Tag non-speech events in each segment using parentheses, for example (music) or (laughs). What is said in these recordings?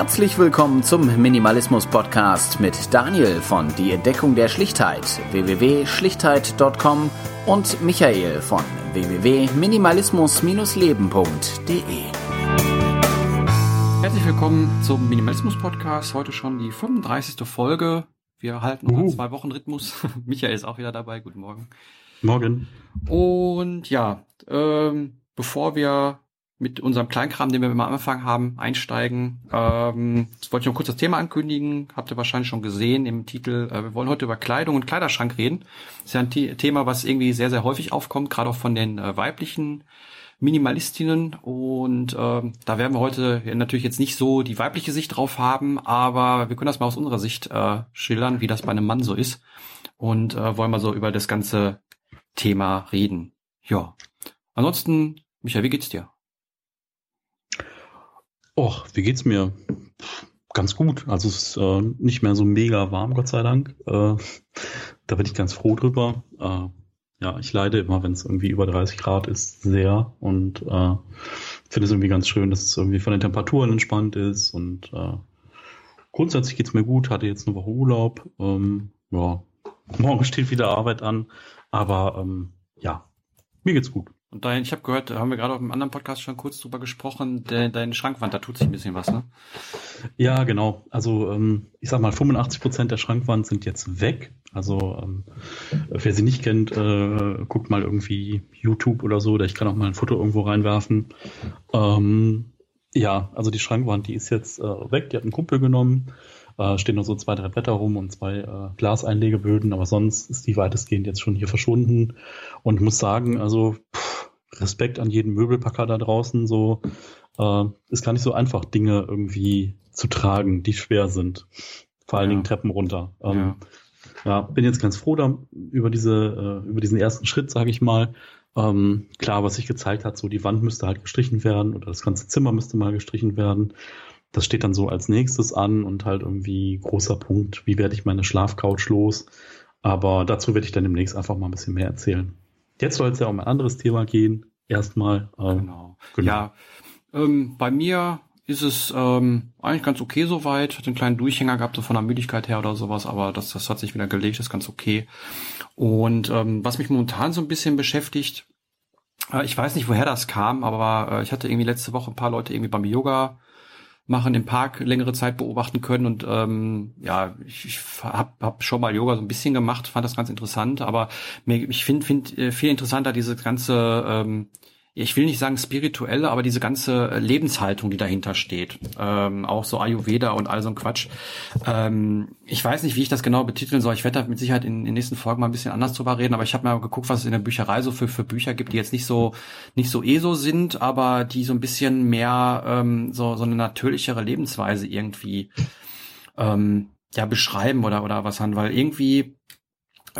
Herzlich willkommen zum Minimalismus Podcast mit Daniel von Die Entdeckung der Schlichtheit www.schlichtheit.com und Michael von www.minimalismus-leben.de. Herzlich willkommen zum Minimalismus Podcast. Heute schon die 35. Folge. Wir halten unseren uh. zwei Wochen Rhythmus. (laughs) Michael ist auch wieder dabei. Guten Morgen. Morgen. Und ja, ähm, bevor wir mit unserem Kleinkram, den wir immer am Anfang haben, einsteigen. Ähm, jetzt wollte ich noch kurz das Thema ankündigen. Habt ihr wahrscheinlich schon gesehen im Titel. Äh, wir wollen heute über Kleidung und Kleiderschrank reden. Das ist ja ein The Thema, was irgendwie sehr, sehr häufig aufkommt, gerade auch von den äh, weiblichen Minimalistinnen. Und ähm, da werden wir heute natürlich jetzt nicht so die weibliche Sicht drauf haben, aber wir können das mal aus unserer Sicht äh, schildern, wie das bei einem Mann so ist. Und äh, wollen mal so über das ganze Thema reden. Ja. Ansonsten, Michael, wie geht's dir? Och, wie geht's mir? Ganz gut. Also es ist äh, nicht mehr so mega warm, Gott sei Dank. Äh, da bin ich ganz froh drüber. Äh, ja, ich leide immer, wenn es irgendwie über 30 Grad ist, sehr und äh, finde es irgendwie ganz schön, dass es irgendwie von den Temperaturen entspannt ist und äh, grundsätzlich geht's mir gut. Hatte jetzt eine Woche Urlaub. Ähm, ja, morgen (laughs) steht wieder Arbeit an, aber ähm, ja, mir geht's gut. Und dein, ich habe gehört, da haben wir gerade auf einem anderen Podcast schon kurz drüber gesprochen, de, deine Schrankwand, da tut sich ein bisschen was, ne? Ja, genau. Also ähm, ich sag mal, 85 Prozent der Schrankwand sind jetzt weg. Also ähm, wer sie nicht kennt, äh, guckt mal irgendwie YouTube oder so, oder ich kann auch mal ein Foto irgendwo reinwerfen. Ähm, ja, also die Schrankwand, die ist jetzt äh, weg, die hat einen Kumpel genommen. Äh, stehen noch so zwei, drei Blätter rum und zwei äh, Glaseinlegeböden, aber sonst ist die weitestgehend jetzt schon hier verschwunden. Und muss sagen, also pff, Respekt an jeden Möbelpacker da draußen. So äh, ist gar nicht so einfach, Dinge irgendwie zu tragen, die schwer sind. Vor allen ja. Dingen Treppen runter. Ähm, ja. ja. bin jetzt ganz froh da, über diese, äh, über diesen ersten Schritt, sage ich mal. Ähm, klar, was sich gezeigt hat, so die Wand müsste halt gestrichen werden oder das ganze Zimmer müsste mal gestrichen werden. Das steht dann so als nächstes an und halt irgendwie großer Punkt, wie werde ich meine Schlafcouch los? Aber dazu werde ich dann demnächst einfach mal ein bisschen mehr erzählen. Jetzt soll es ja um ein anderes Thema gehen. Erstmal. Ähm, genau. genau. Ja, ähm, bei mir ist es ähm, eigentlich ganz okay soweit. Hat einen kleinen Durchhänger gehabt, so von der Müdigkeit her oder sowas, aber das, das hat sich wieder gelegt, ist ganz okay. Und ähm, was mich momentan so ein bisschen beschäftigt, äh, ich weiß nicht, woher das kam, aber äh, ich hatte irgendwie letzte Woche ein paar Leute irgendwie beim Yoga machen im Park längere Zeit beobachten können. Und ähm, ja, ich, ich habe hab schon mal Yoga so ein bisschen gemacht, fand das ganz interessant, aber mir, ich finde find, äh, viel interessanter diese ganze ähm, ich will nicht sagen spirituelle, aber diese ganze Lebenshaltung, die dahinter steht. Ähm, auch so Ayurveda und all so ein Quatsch. Ähm, ich weiß nicht, wie ich das genau betiteln soll. Ich werde da mit Sicherheit in, in den nächsten Folgen mal ein bisschen anders drüber reden, aber ich habe mal geguckt, was es in der Bücherei so für, für Bücher gibt, die jetzt nicht so nicht so ESO sind, aber die so ein bisschen mehr ähm, so, so eine natürlichere Lebensweise irgendwie ähm, ja beschreiben oder oder was haben, weil irgendwie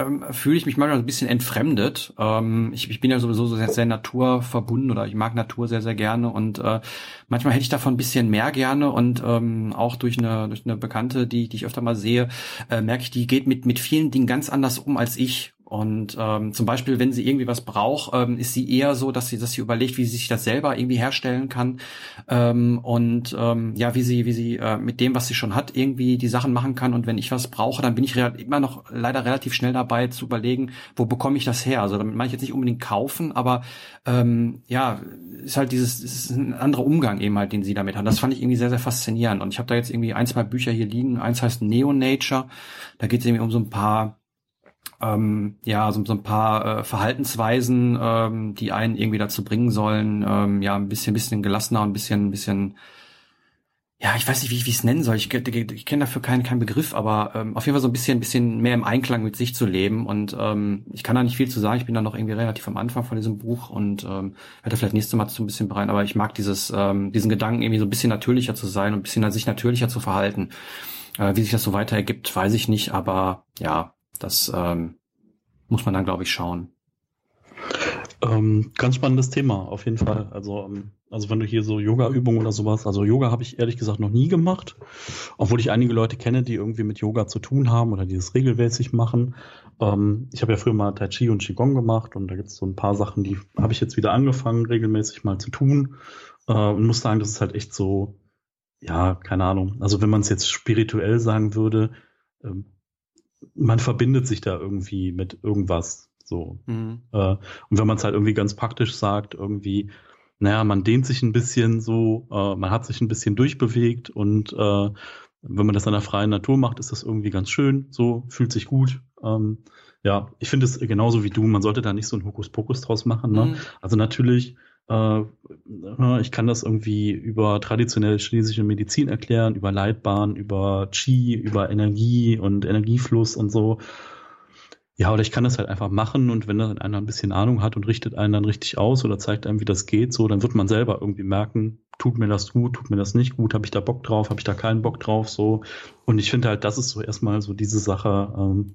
ähm, fühle ich mich manchmal ein bisschen entfremdet. Ähm, ich, ich bin ja sowieso sehr, sehr naturverbunden oder ich mag Natur sehr, sehr gerne und äh, manchmal hätte ich davon ein bisschen mehr gerne und ähm, auch durch eine, durch eine Bekannte, die, die ich öfter mal sehe, äh, merke ich, die geht mit, mit vielen Dingen ganz anders um als ich und ähm, zum Beispiel, wenn sie irgendwie was braucht, ähm, ist sie eher so, dass sie, dass sie überlegt, wie sie sich das selber irgendwie herstellen kann ähm, und ähm, ja, wie sie, wie sie äh, mit dem, was sie schon hat, irgendwie die Sachen machen kann. Und wenn ich was brauche, dann bin ich immer noch leider relativ schnell dabei zu überlegen, wo bekomme ich das her. Also damit meine ich jetzt nicht unbedingt kaufen, aber ähm, ja, ist halt dieses, ist ein anderer Umgang eben halt, den sie damit hat. Das fand ich irgendwie sehr, sehr faszinierend. Und ich habe da jetzt irgendwie ein, zwei Bücher hier liegen. Eins heißt Neo Nature. Da geht es irgendwie um so ein paar ähm, ja, so, so ein paar äh, Verhaltensweisen, ähm, die einen irgendwie dazu bringen sollen, ähm, ja, ein bisschen, bisschen gelassener und ein bisschen, ein bisschen, ja, ich weiß nicht, wie ich es nennen soll. Ich, ich, ich kenne dafür keinen keinen Begriff, aber ähm, auf jeden Fall so ein bisschen, ein bisschen mehr im Einklang mit sich zu leben. Und ähm, ich kann da nicht viel zu sagen. Ich bin da noch irgendwie relativ am Anfang von diesem Buch und ähm, werde vielleicht nächstes Mal so ein bisschen bereit. Aber ich mag dieses, ähm, diesen Gedanken, irgendwie so ein bisschen natürlicher zu sein und ein bisschen sich natürlicher zu verhalten. Äh, wie sich das so weiter ergibt, weiß ich nicht. Aber ja, das ähm, muss man dann, glaube ich, schauen. Ähm, ganz spannendes Thema, auf jeden Fall. Also, ähm, also wenn du hier so Yoga-Übungen oder sowas, also Yoga habe ich ehrlich gesagt noch nie gemacht, obwohl ich einige Leute kenne, die irgendwie mit Yoga zu tun haben oder die das regelmäßig machen. Ähm, ich habe ja früher mal Tai Chi und Qigong gemacht und da gibt es so ein paar Sachen, die habe ich jetzt wieder angefangen, regelmäßig mal zu tun. Äh, und muss sagen, das ist halt echt so, ja, keine Ahnung. Also wenn man es jetzt spirituell sagen würde, ähm, man verbindet sich da irgendwie mit irgendwas. So. Mhm. Äh, und wenn man es halt irgendwie ganz praktisch sagt, irgendwie, naja, man dehnt sich ein bisschen so, äh, man hat sich ein bisschen durchbewegt und äh, wenn man das an der freien Natur macht, ist das irgendwie ganz schön, so, fühlt sich gut. Ähm, ja, ich finde es genauso wie du, man sollte da nicht so ein Hokuspokus draus machen. Ne? Mhm. Also natürlich, ich kann das irgendwie über traditionelle chinesische Medizin erklären, über Leitbahn, über Qi, über Energie und Energiefluss und so. Ja, oder ich kann das halt einfach machen und wenn dann einer ein bisschen Ahnung hat und richtet einen dann richtig aus oder zeigt einem, wie das geht, so, dann wird man selber irgendwie merken, tut mir das gut, tut mir das nicht gut, habe ich da Bock drauf, habe ich da keinen Bock drauf, so. Und ich finde halt, das ist so erstmal so diese Sache, ähm,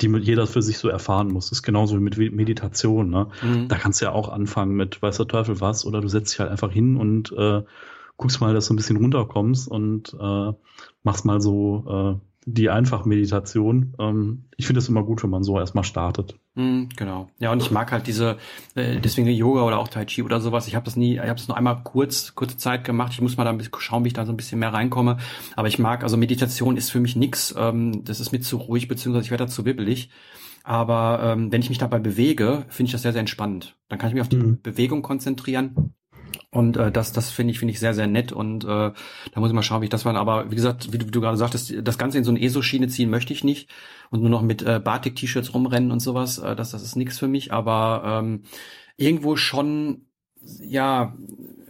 die jeder für sich so erfahren muss. Das ist genauso wie mit Meditation. Ne? Mhm. Da kannst du ja auch anfangen mit weiß der Teufel was oder du setzt dich halt einfach hin und äh, guckst mal, dass du ein bisschen runterkommst und äh, machst mal so äh, die Einfachmeditation. Ähm, ich finde es immer gut, wenn man so erstmal startet. Mm, genau. Ja, und ich mag halt diese, äh, deswegen Yoga oder auch Tai Chi oder sowas. Ich habe das nie, ich habe das nur einmal kurz, kurze Zeit gemacht. Ich muss mal da ein bisschen schauen, wie ich da so ein bisschen mehr reinkomme. Aber ich mag, also Meditation ist für mich nix. Ähm, das ist mir zu ruhig, beziehungsweise ich werde da zu wibbelig. Aber ähm, wenn ich mich dabei bewege, finde ich das sehr, sehr entspannend. Dann kann ich mich auf die mhm. Bewegung konzentrieren und äh, das, das finde ich, finde ich sehr, sehr nett. Und äh, da muss ich mal schauen, wie ich das war. Aber wie gesagt, wie du, wie du gerade sagtest, das Ganze in so eine ESO-Schiene ziehen möchte ich nicht. Und nur noch mit äh, Batik-T-Shirts rumrennen und sowas, äh, das, das ist nichts für mich. Aber ähm, irgendwo schon, ja,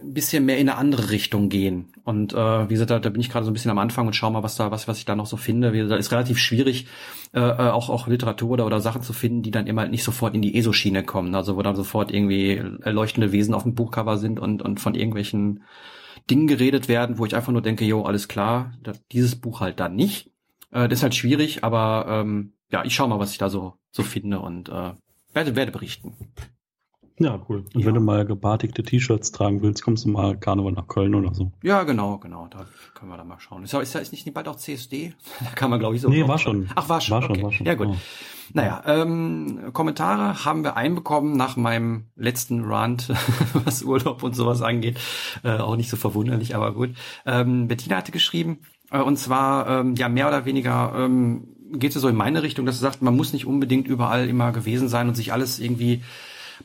ein bisschen mehr in eine andere Richtung gehen. Und äh, wie gesagt, da, da bin ich gerade so ein bisschen am Anfang und schau mal, was da, was, was ich da noch so finde. Wie gesagt, ist relativ schwierig, äh, äh, auch, auch Literatur oder, oder Sachen zu finden, die dann immer nicht sofort in die ESO-Schiene kommen. Also wo dann sofort irgendwie leuchtende Wesen auf dem Buchcover sind und, und von irgendwelchen Dingen geredet werden, wo ich einfach nur denke, jo, alles klar, das, dieses Buch halt dann nicht. Äh, das ist halt schwierig, aber ähm, ja, ich schau mal, was ich da so, so finde und äh, werde, werde berichten. Ja, cool. Und ja. wenn du mal gebartigte T-Shirts tragen willst, kommst du mal Karneval nach Köln oder so. Ja, genau, genau. Da können wir da mal schauen. Ist, ist, ist nicht bald auch CSD? (laughs) Da kann man, glaube ich, so. Nee, war schon. Ach, war schon. War okay. schon, war schon. Ja, gut. Oh. Naja, ähm, Kommentare haben wir einbekommen nach meinem letzten Rant, (laughs) was Urlaub und sowas angeht. Äh, auch nicht so verwunderlich, aber gut. Ähm, Bettina hatte geschrieben, äh, und zwar, ähm, ja, mehr oder weniger ähm, geht es so in meine Richtung, dass sie sagt, man muss nicht unbedingt überall immer gewesen sein und sich alles irgendwie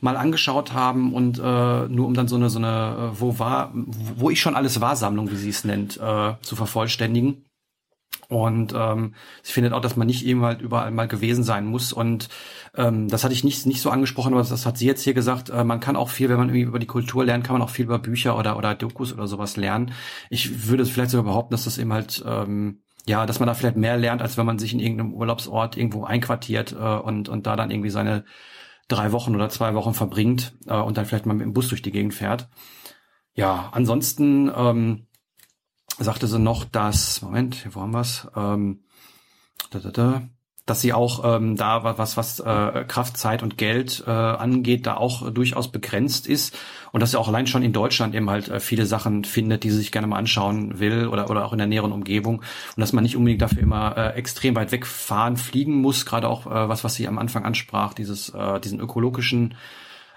mal angeschaut haben und äh, nur um dann so eine so eine äh, wo war wo ich schon alles war Sammlung, wie sie es nennt, äh, zu vervollständigen. Und ähm, sie findet auch, dass man nicht eben halt überall mal gewesen sein muss. Und ähm, das hatte ich nicht, nicht so angesprochen, aber das hat sie jetzt hier gesagt. Äh, man kann auch viel, wenn man irgendwie über die Kultur lernt, kann man auch viel über Bücher oder, oder Dokus oder sowas lernen. Ich würde vielleicht sogar behaupten, dass das eben halt, ähm, ja, dass man da vielleicht mehr lernt, als wenn man sich in irgendeinem Urlaubsort irgendwo einquartiert äh, und, und da dann irgendwie seine drei Wochen oder zwei Wochen verbringt äh, und dann vielleicht mal mit dem Bus durch die Gegend fährt. Ja, ansonsten ähm, sagte sie noch, dass, Moment, wo haben wir's? Ähm, da, da, da, dass sie auch ähm, da was was äh, Kraft, Zeit und Geld äh, angeht, da auch durchaus begrenzt ist und dass sie auch allein schon in Deutschland eben halt äh, viele Sachen findet, die sie sich gerne mal anschauen will oder oder auch in der näheren Umgebung und dass man nicht unbedingt dafür immer äh, extrem weit wegfahren, fliegen muss, gerade auch äh, was was sie am Anfang ansprach, dieses äh, diesen ökologischen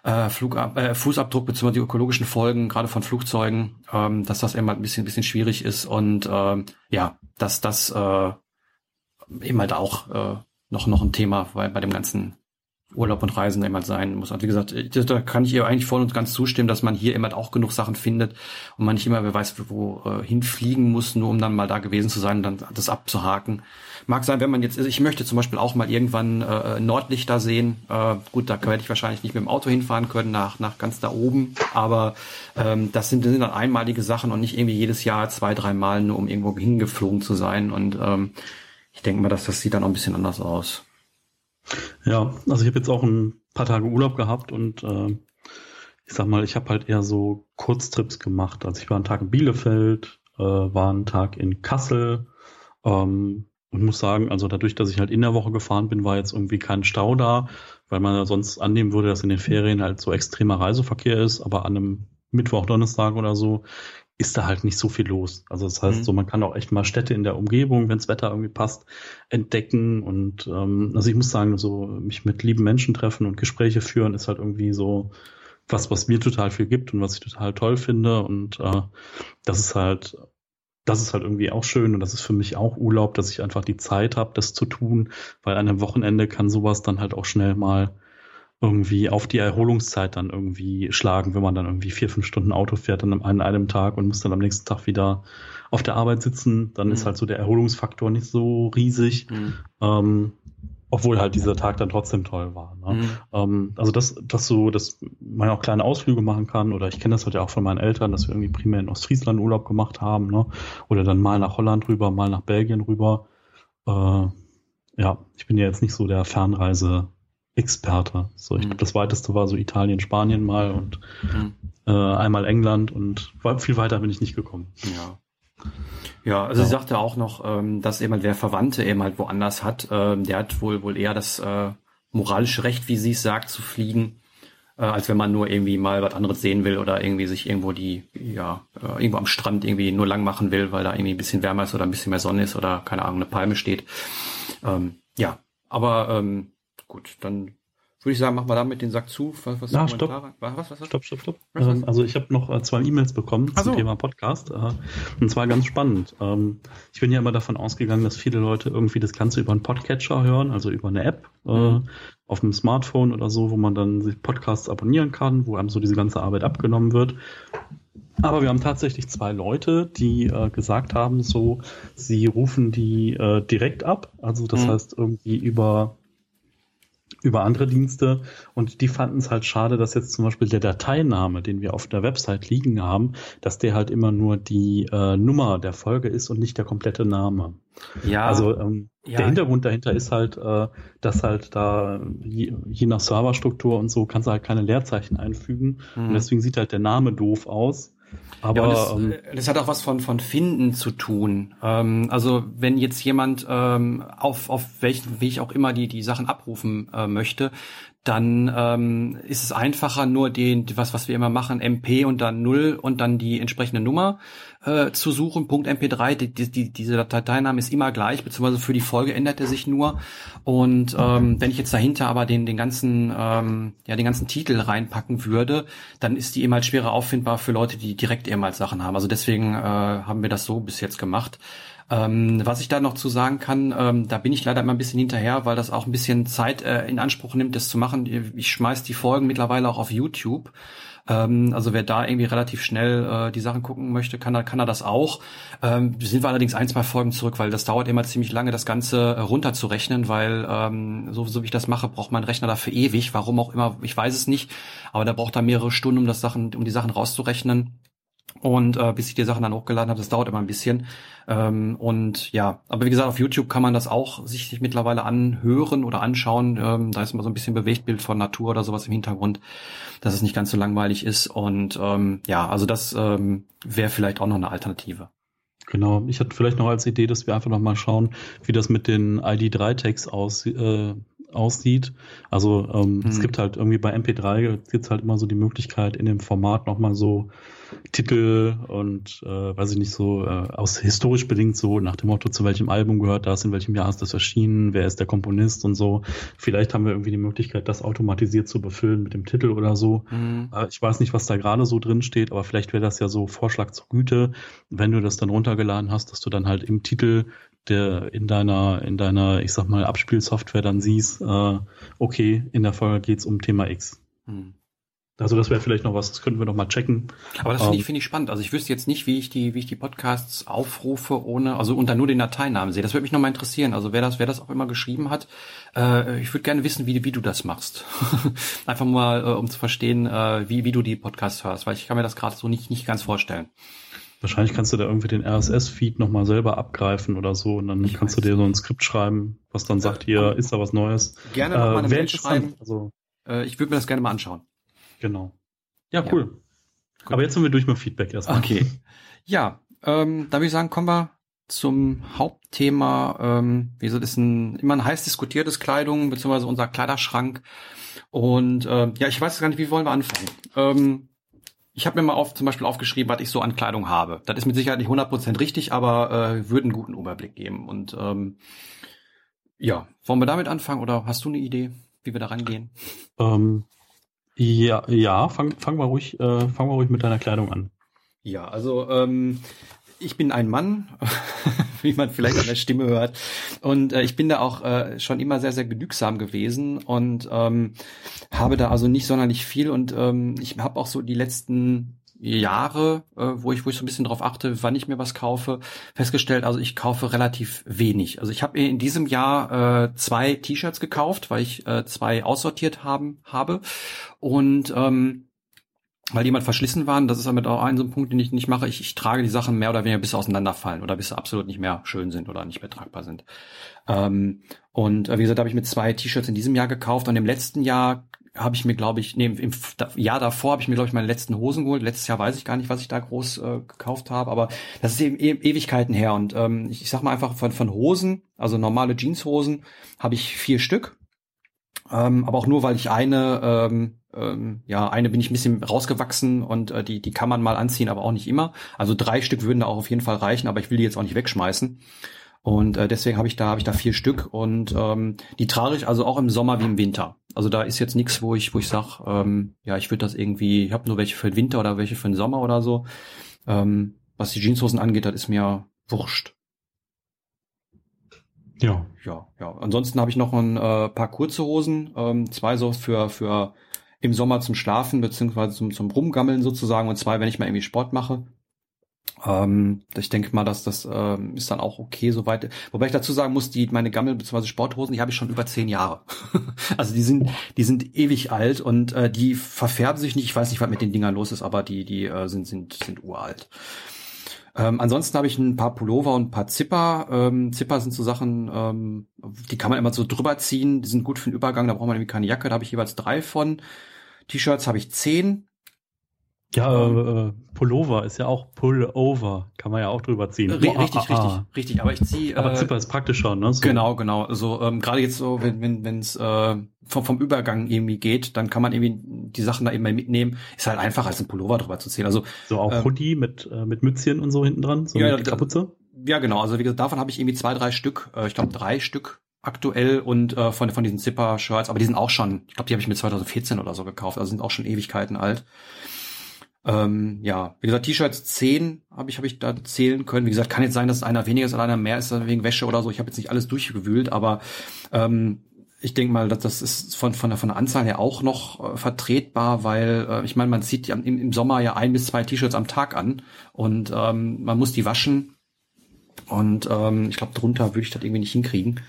äh, Flugab äh, Fußabdruck bzw. die ökologischen Folgen gerade von Flugzeugen, ähm, dass das eben halt ein bisschen bisschen schwierig ist und äh, ja, dass das äh, eben halt auch äh, noch, noch ein Thema bei, bei dem ganzen Urlaub und Reisen immer sein muss. Und wie gesagt, da kann ich ihr eigentlich voll und ganz zustimmen, dass man hier immer auch genug Sachen findet und man nicht immer, wer weiß, wo äh, hinfliegen muss, nur um dann mal da gewesen zu sein und dann das abzuhaken. Mag sein, wenn man jetzt, ich möchte zum Beispiel auch mal irgendwann äh, Nordlichter sehen. Äh, gut, da werde ich wahrscheinlich nicht mit dem Auto hinfahren können, nach, nach ganz da oben, aber ähm, das sind, das sind dann einmalige Sachen und nicht irgendwie jedes Jahr zwei, drei Mal nur um irgendwo hingeflogen zu sein und ähm, ich denke mal, dass das sieht dann auch ein bisschen anders aus. Ja, also ich habe jetzt auch ein paar Tage Urlaub gehabt und äh, ich sag mal, ich habe halt eher so Kurztrips gemacht. Also ich war einen Tag in Bielefeld, äh, war einen Tag in Kassel ähm, und muss sagen, also dadurch, dass ich halt in der Woche gefahren bin, war jetzt irgendwie kein Stau da, weil man ja sonst annehmen würde, dass in den Ferien halt so extremer Reiseverkehr ist, aber an einem Mittwoch, Donnerstag oder so ist da halt nicht so viel los. Also das heißt, mhm. so man kann auch echt mal Städte in der Umgebung, wenns Wetter irgendwie passt, entdecken. Und ähm, also ich muss sagen, so mich mit lieben Menschen treffen und Gespräche führen ist halt irgendwie so was, was mir total viel gibt und was ich total toll finde. Und äh, das ist halt das ist halt irgendwie auch schön und das ist für mich auch Urlaub, dass ich einfach die Zeit habe, das zu tun, weil an einem Wochenende kann sowas dann halt auch schnell mal irgendwie auf die Erholungszeit dann irgendwie schlagen, wenn man dann irgendwie vier, fünf Stunden Auto fährt dann an einem Tag und muss dann am nächsten Tag wieder auf der Arbeit sitzen, dann mhm. ist halt so der Erholungsfaktor nicht so riesig. Mhm. Ähm, obwohl halt dieser Tag dann trotzdem toll war. Ne? Mhm. Ähm, also das, das so, dass man auch kleine Ausflüge machen kann oder ich kenne das halt ja auch von meinen Eltern, dass wir irgendwie primär in Ostfriesland Urlaub gemacht haben, ne? Oder dann mal nach Holland rüber, mal nach Belgien rüber. Äh, ja, ich bin ja jetzt nicht so der Fernreise-Experte. So, ich mhm. glaube, das weiteste war so Italien, Spanien mal und mhm. äh, einmal England und viel weiter bin ich nicht gekommen. Ja. Ja, also ja. sie sagte auch noch, ähm, dass eben halt wer Verwandte eben halt woanders hat, ähm, der hat wohl wohl eher das äh, moralische Recht, wie sie es sagt, zu fliegen, äh, als wenn man nur irgendwie mal was anderes sehen will oder irgendwie sich irgendwo die, ja, äh, irgendwo am Strand irgendwie nur lang machen will, weil da irgendwie ein bisschen wärmer ist oder ein bisschen mehr Sonne ist oder keine Ahnung, eine Palme steht. Ähm, ja, aber ähm, gut, dann würde ich sagen, machen wir damit den Sack zu. Was, was Na, stopp. Was, was, was? Stopp, stopp, stopp. Ähm, also ich habe noch äh, zwei E-Mails bekommen so. zum Thema Podcast. Äh, und zwar ganz spannend. Ähm, ich bin ja immer davon ausgegangen, dass viele Leute irgendwie das Ganze über einen Podcatcher hören, also über eine App äh, mhm. auf dem Smartphone oder so, wo man dann sich Podcasts abonnieren kann, wo einem so diese ganze Arbeit abgenommen wird. Aber wir haben tatsächlich zwei Leute, die äh, gesagt haben, so, sie rufen die äh, direkt ab. Also das mhm. heißt irgendwie über über andere Dienste und die fanden es halt schade, dass jetzt zum Beispiel der Dateiname, den wir auf der Website liegen haben, dass der halt immer nur die äh, Nummer der Folge ist und nicht der komplette Name. Ja. Also ähm, ja. der Hintergrund dahinter ist halt, äh, dass halt da je, je nach Serverstruktur und so kannst du halt keine Leerzeichen einfügen mhm. und deswegen sieht halt der Name doof aus. Aber ja, das, ähm, das, hat auch was von von Finden zu tun. Ähm, also wenn jetzt jemand ähm, auf auf welchen Weg auch immer die die Sachen abrufen äh, möchte, dann ähm, ist es einfacher, nur den, was, was wir immer machen, MP und dann Null und dann die entsprechende Nummer äh, zu suchen. Punkt MP3, die, die, diese Dateiname ist immer gleich, beziehungsweise für die Folge ändert er sich nur. Und ähm, wenn ich jetzt dahinter aber den, den ganzen, ähm, ja, den ganzen Titel reinpacken würde, dann ist die eben halt schwerer auffindbar für Leute, die direkt eben halt Sachen haben. Also deswegen äh, haben wir das so bis jetzt gemacht. Ähm, was ich da noch zu sagen kann, ähm, da bin ich leider immer ein bisschen hinterher, weil das auch ein bisschen Zeit äh, in Anspruch nimmt, das zu machen. Ich schmeiß die Folgen mittlerweile auch auf YouTube. Ähm, also wer da irgendwie relativ schnell äh, die Sachen gucken möchte, kann er, kann er das auch. Ähm, sind wir allerdings ein, zwei Folgen zurück, weil das dauert immer ziemlich lange, das Ganze äh, runterzurechnen, weil ähm, so, so wie ich das mache, braucht mein Rechner dafür ewig. Warum auch immer, ich weiß es nicht. Aber da braucht er mehrere Stunden, um das Sachen, um die Sachen rauszurechnen. Und äh, bis ich die Sachen dann hochgeladen habe, das dauert immer ein bisschen. Ähm, und ja, aber wie gesagt, auf YouTube kann man das auch sich, mittlerweile anhören oder anschauen. Ähm, da ist immer so ein bisschen Bewegtbild von Natur oder sowas im Hintergrund, dass es nicht ganz so langweilig ist. Und ähm, ja, also das ähm, wäre vielleicht auch noch eine Alternative. Genau, ich hatte vielleicht noch als Idee, dass wir einfach noch mal schauen, wie das mit den ID3-Tags aus, äh, aussieht. Also ähm, mhm. es gibt halt irgendwie bei MP3 gibt halt immer so die Möglichkeit, in dem Format nochmal so Titel und äh, weiß ich nicht so, äh, aus historisch bedingt so nach dem Motto, zu welchem Album gehört das, in welchem Jahr ist das erschienen, wer ist der Komponist und so. Vielleicht haben wir irgendwie die Möglichkeit, das automatisiert zu befüllen mit dem Titel oder so. Mhm. Äh, ich weiß nicht, was da gerade so drin steht, aber vielleicht wäre das ja so Vorschlag zur Güte, wenn du das dann runtergeladen hast, dass du dann halt im Titel der in deiner, in deiner, ich sag mal, Abspielsoftware dann siehst, äh, okay, in der Folge geht's um Thema X. Mhm. Also das wäre vielleicht noch was, das könnten wir noch mal checken. Aber das finde ich, ähm, finde ich spannend. Also ich wüsste jetzt nicht, wie ich die, wie ich die Podcasts aufrufe, ohne, also unter nur den Dateinamen sehe. Das würde mich noch mal interessieren. Also wer das, wer das auch immer geschrieben hat, äh, ich würde gerne wissen, wie, wie du das machst. (laughs) Einfach mal, äh, um zu verstehen, äh, wie, wie du die Podcasts hörst, weil ich kann mir das gerade so nicht, nicht ganz vorstellen. Wahrscheinlich kannst du da irgendwie den RSS-Feed nochmal selber abgreifen oder so und dann ich kannst du dir so ein Skript schreiben, was dann sagt, hier ist da was Neues. Gerne nochmal äh, eine Mail schreiben. Also, äh, ich würde mir das gerne mal anschauen. Genau. Ja, cool. Ja. Aber jetzt sind wir durch mit Feedback erstmal. Okay. Ja, ähm, da würde ich sagen, kommen wir zum Hauptthema. Ähm, wie gesagt, ist ein immer ein heiß diskutiertes Kleidung, beziehungsweise unser Kleiderschrank. Und äh, ja, ich weiß gar nicht, wie wollen wir anfangen. Ähm, ich habe mir mal auf, zum Beispiel aufgeschrieben, was ich so an Kleidung habe. Das ist mit Sicherheit nicht 100% richtig, aber äh, würde einen guten Überblick geben. Und ähm, ja, wollen wir damit anfangen oder hast du eine Idee, wie wir da rangehen? Ähm, ja, ja, fang, fang mal ruhig, äh, fang mal ruhig mit deiner Kleidung an. Ja, also ähm, ich bin ein Mann, (laughs) wie man vielleicht an der Stimme hört. Und äh, ich bin da auch äh, schon immer sehr, sehr genügsam gewesen und ähm, habe da also nicht sonderlich viel. Und ähm, ich habe auch so die letzten Jahre, äh, wo ich wo ich so ein bisschen drauf achte, wann ich mir was kaufe, festgestellt, also ich kaufe relativ wenig. Also ich habe in diesem Jahr äh, zwei T-Shirts gekauft, weil ich äh, zwei aussortiert haben habe und ähm, weil die mal verschlissen waren, das ist damit auch ein so ein Punkt, den ich nicht mache. Ich, ich trage die Sachen mehr oder weniger bis sie auseinanderfallen oder bis sie absolut nicht mehr schön sind oder nicht mehr tragbar sind. Ähm, und äh, wie gesagt, habe ich mir zwei T-Shirts in diesem Jahr gekauft und im letzten Jahr habe ich mir, glaube ich, nee, im Jahr davor habe ich mir, glaube ich, meine letzten Hosen geholt. Letztes Jahr weiß ich gar nicht, was ich da groß äh, gekauft habe, aber das ist eben e Ewigkeiten her. Und ähm, ich, ich sag mal einfach von, von Hosen, also normale Jeanshosen, habe ich vier Stück. Ähm, aber auch nur, weil ich eine, ähm, ähm, ja, eine bin ich ein bisschen rausgewachsen und äh, die, die kann man mal anziehen, aber auch nicht immer. Also drei Stück würden da auch auf jeden Fall reichen, aber ich will die jetzt auch nicht wegschmeißen. Und äh, deswegen habe ich da habe ich da vier Stück und ähm, die trage ich also auch im Sommer wie im Winter. Also da ist jetzt nichts, wo ich wo ich sag, ähm, ja, ich würde das irgendwie, ich habe nur welche für den Winter oder welche für den Sommer oder so. Ähm, was die Jeanshosen angeht, das ist mir wurscht. Ja. Ja, ja. Ansonsten habe ich noch ein äh, paar kurze Hosen, ähm, zwei so für für im Sommer zum Schlafen beziehungsweise zum zum Rumgammeln sozusagen und zwei, wenn ich mal irgendwie Sport mache. Ähm, ich denke mal, dass das ähm, ist dann auch okay soweit. Wobei ich dazu sagen muss, die meine Gammel bzw. Sporthosen, die habe ich schon über zehn Jahre. (laughs) also die sind die sind ewig alt und äh, die verfärben sich nicht. Ich weiß nicht, was mit den Dingern los ist, aber die die äh, sind sind sind uralt. Ähm, ansonsten habe ich ein paar Pullover und ein paar Zipper. Ähm, Zipper sind so Sachen, ähm, die kann man immer so drüber ziehen. Die sind gut für den Übergang. Da braucht man irgendwie keine Jacke. Da habe ich jeweils drei von. T-Shirts habe ich zehn. Ja, äh, äh, Pullover ist ja auch Pullover, kann man ja auch drüber ziehen. R richtig, ah, richtig, ah. richtig. Aber ich ziehe. Aber äh, Zipper ist praktischer, ne? So. Genau, genau. Also ähm, gerade jetzt so, wenn wenn wenn es äh, vom, vom Übergang irgendwie geht, dann kann man irgendwie die Sachen da eben mal mitnehmen. Ist halt einfach als ein Pullover drüber zu ziehen. Also so auch ähm, Hoodie mit äh, mit Mützchen und so hinten dran, so ja, mit Kapuze. Ja, genau. Also wie gesagt, davon habe ich irgendwie zwei, drei Stück. Äh, ich glaube drei Stück aktuell und äh, von von diesen Zipper-Shirts. Aber die sind auch schon. Ich glaube, die habe ich mir 2014 oder so gekauft. Also sind auch schon Ewigkeiten alt. Ähm, ja, wie gesagt, T-Shirts 10 habe ich, hab ich da zählen können. Wie gesagt, kann jetzt sein, dass einer weniger ist oder einer mehr ist wegen Wäsche oder so. Ich habe jetzt nicht alles durchgewühlt, aber ähm, ich denke mal, dass das ist von, von, der, von der Anzahl her auch noch äh, vertretbar, weil äh, ich meine, man zieht im, im Sommer ja ein bis zwei T-Shirts am Tag an und ähm, man muss die waschen. Und ähm, ich glaube, drunter würde ich das irgendwie nicht hinkriegen.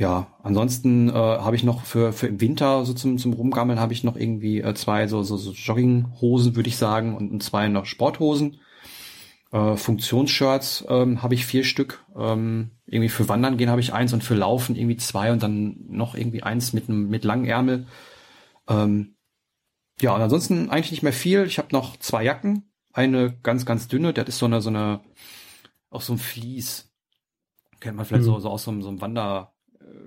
Ja, ansonsten äh, habe ich noch für, für im Winter so zum, zum Rumgammeln habe ich noch irgendwie äh, zwei so, so, so Jogginghosen, würde ich sagen, und, und zwei noch Sporthosen. Äh, Funktionsshirts ähm, habe ich vier Stück. Ähm, irgendwie für Wandern gehen habe ich eins und für Laufen irgendwie zwei und dann noch irgendwie eins mit einem mit langen Ärmel. Ähm, ja, und ansonsten eigentlich nicht mehr viel. Ich habe noch zwei Jacken. Eine ganz, ganz dünne, das ist so eine, so eine, auch so ein Vlies. Kennt man vielleicht mhm. so, so aus so einem, so einem Wander,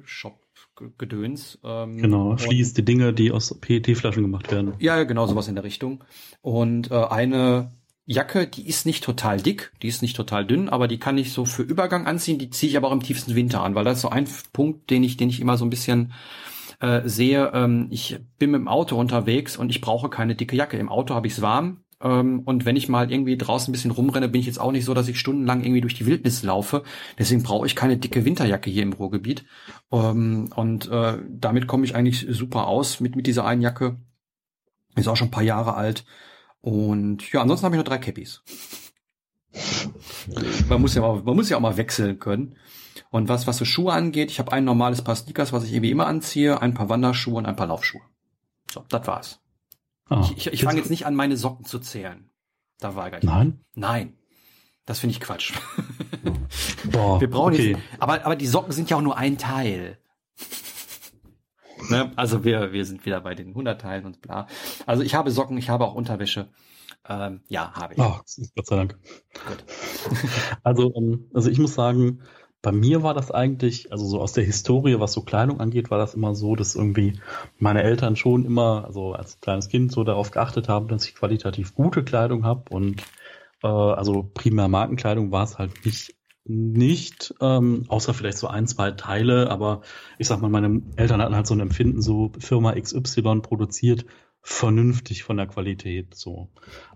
Shop-Gedöns. Ähm, genau, schließt die Dinge, die aus PET-Flaschen gemacht werden. Ja, genau, sowas in der Richtung. Und äh, eine Jacke, die ist nicht total dick, die ist nicht total dünn, aber die kann ich so für Übergang anziehen, die ziehe ich aber auch im tiefsten Winter an, weil das ist so ein Punkt, den ich, den ich immer so ein bisschen äh, sehe. Ähm, ich bin mit dem Auto unterwegs und ich brauche keine dicke Jacke. Im Auto habe ich es warm, und wenn ich mal irgendwie draußen ein bisschen rumrenne, bin ich jetzt auch nicht so, dass ich stundenlang irgendwie durch die Wildnis laufe. Deswegen brauche ich keine dicke Winterjacke hier im Ruhrgebiet. Ähm, und äh, damit komme ich eigentlich super aus mit, mit dieser einen Jacke. Ist auch schon ein paar Jahre alt. Und ja, ansonsten habe ich noch drei Cappies. man muss ja mal, man muss ja auch mal wechseln können. Und was, was so Schuhe angeht, ich habe ein normales Paar Sneakers, was ich irgendwie immer anziehe, ein paar Wanderschuhe und ein paar Laufschuhe. So, das war's. Oh, ich ich, ich fange jetzt nicht an, meine Socken zu zählen. Da war ich. Nein? Nein. Das finde ich Quatsch. (laughs) Boah, Wir brauchen okay. jetzt, aber, aber die Socken sind ja auch nur ein Teil. ne? Also wir, wir sind wieder bei den 100 Teilen und bla. Also ich habe Socken, ich habe auch Unterwäsche. Ähm, ja, habe ich. Oh, Gott sei Dank. Gut. (laughs) also, ähm, also ich muss sagen, bei mir war das eigentlich, also so aus der Historie, was so Kleidung angeht, war das immer so, dass irgendwie meine Eltern schon immer, also als kleines Kind so darauf geachtet haben, dass ich qualitativ gute Kleidung habe und äh, also primär Markenkleidung war es halt nicht nicht, ähm, außer vielleicht so ein, zwei Teile, aber ich sag mal, meine Eltern hatten halt so ein Empfinden, so Firma XY produziert vernünftig von der Qualität. So,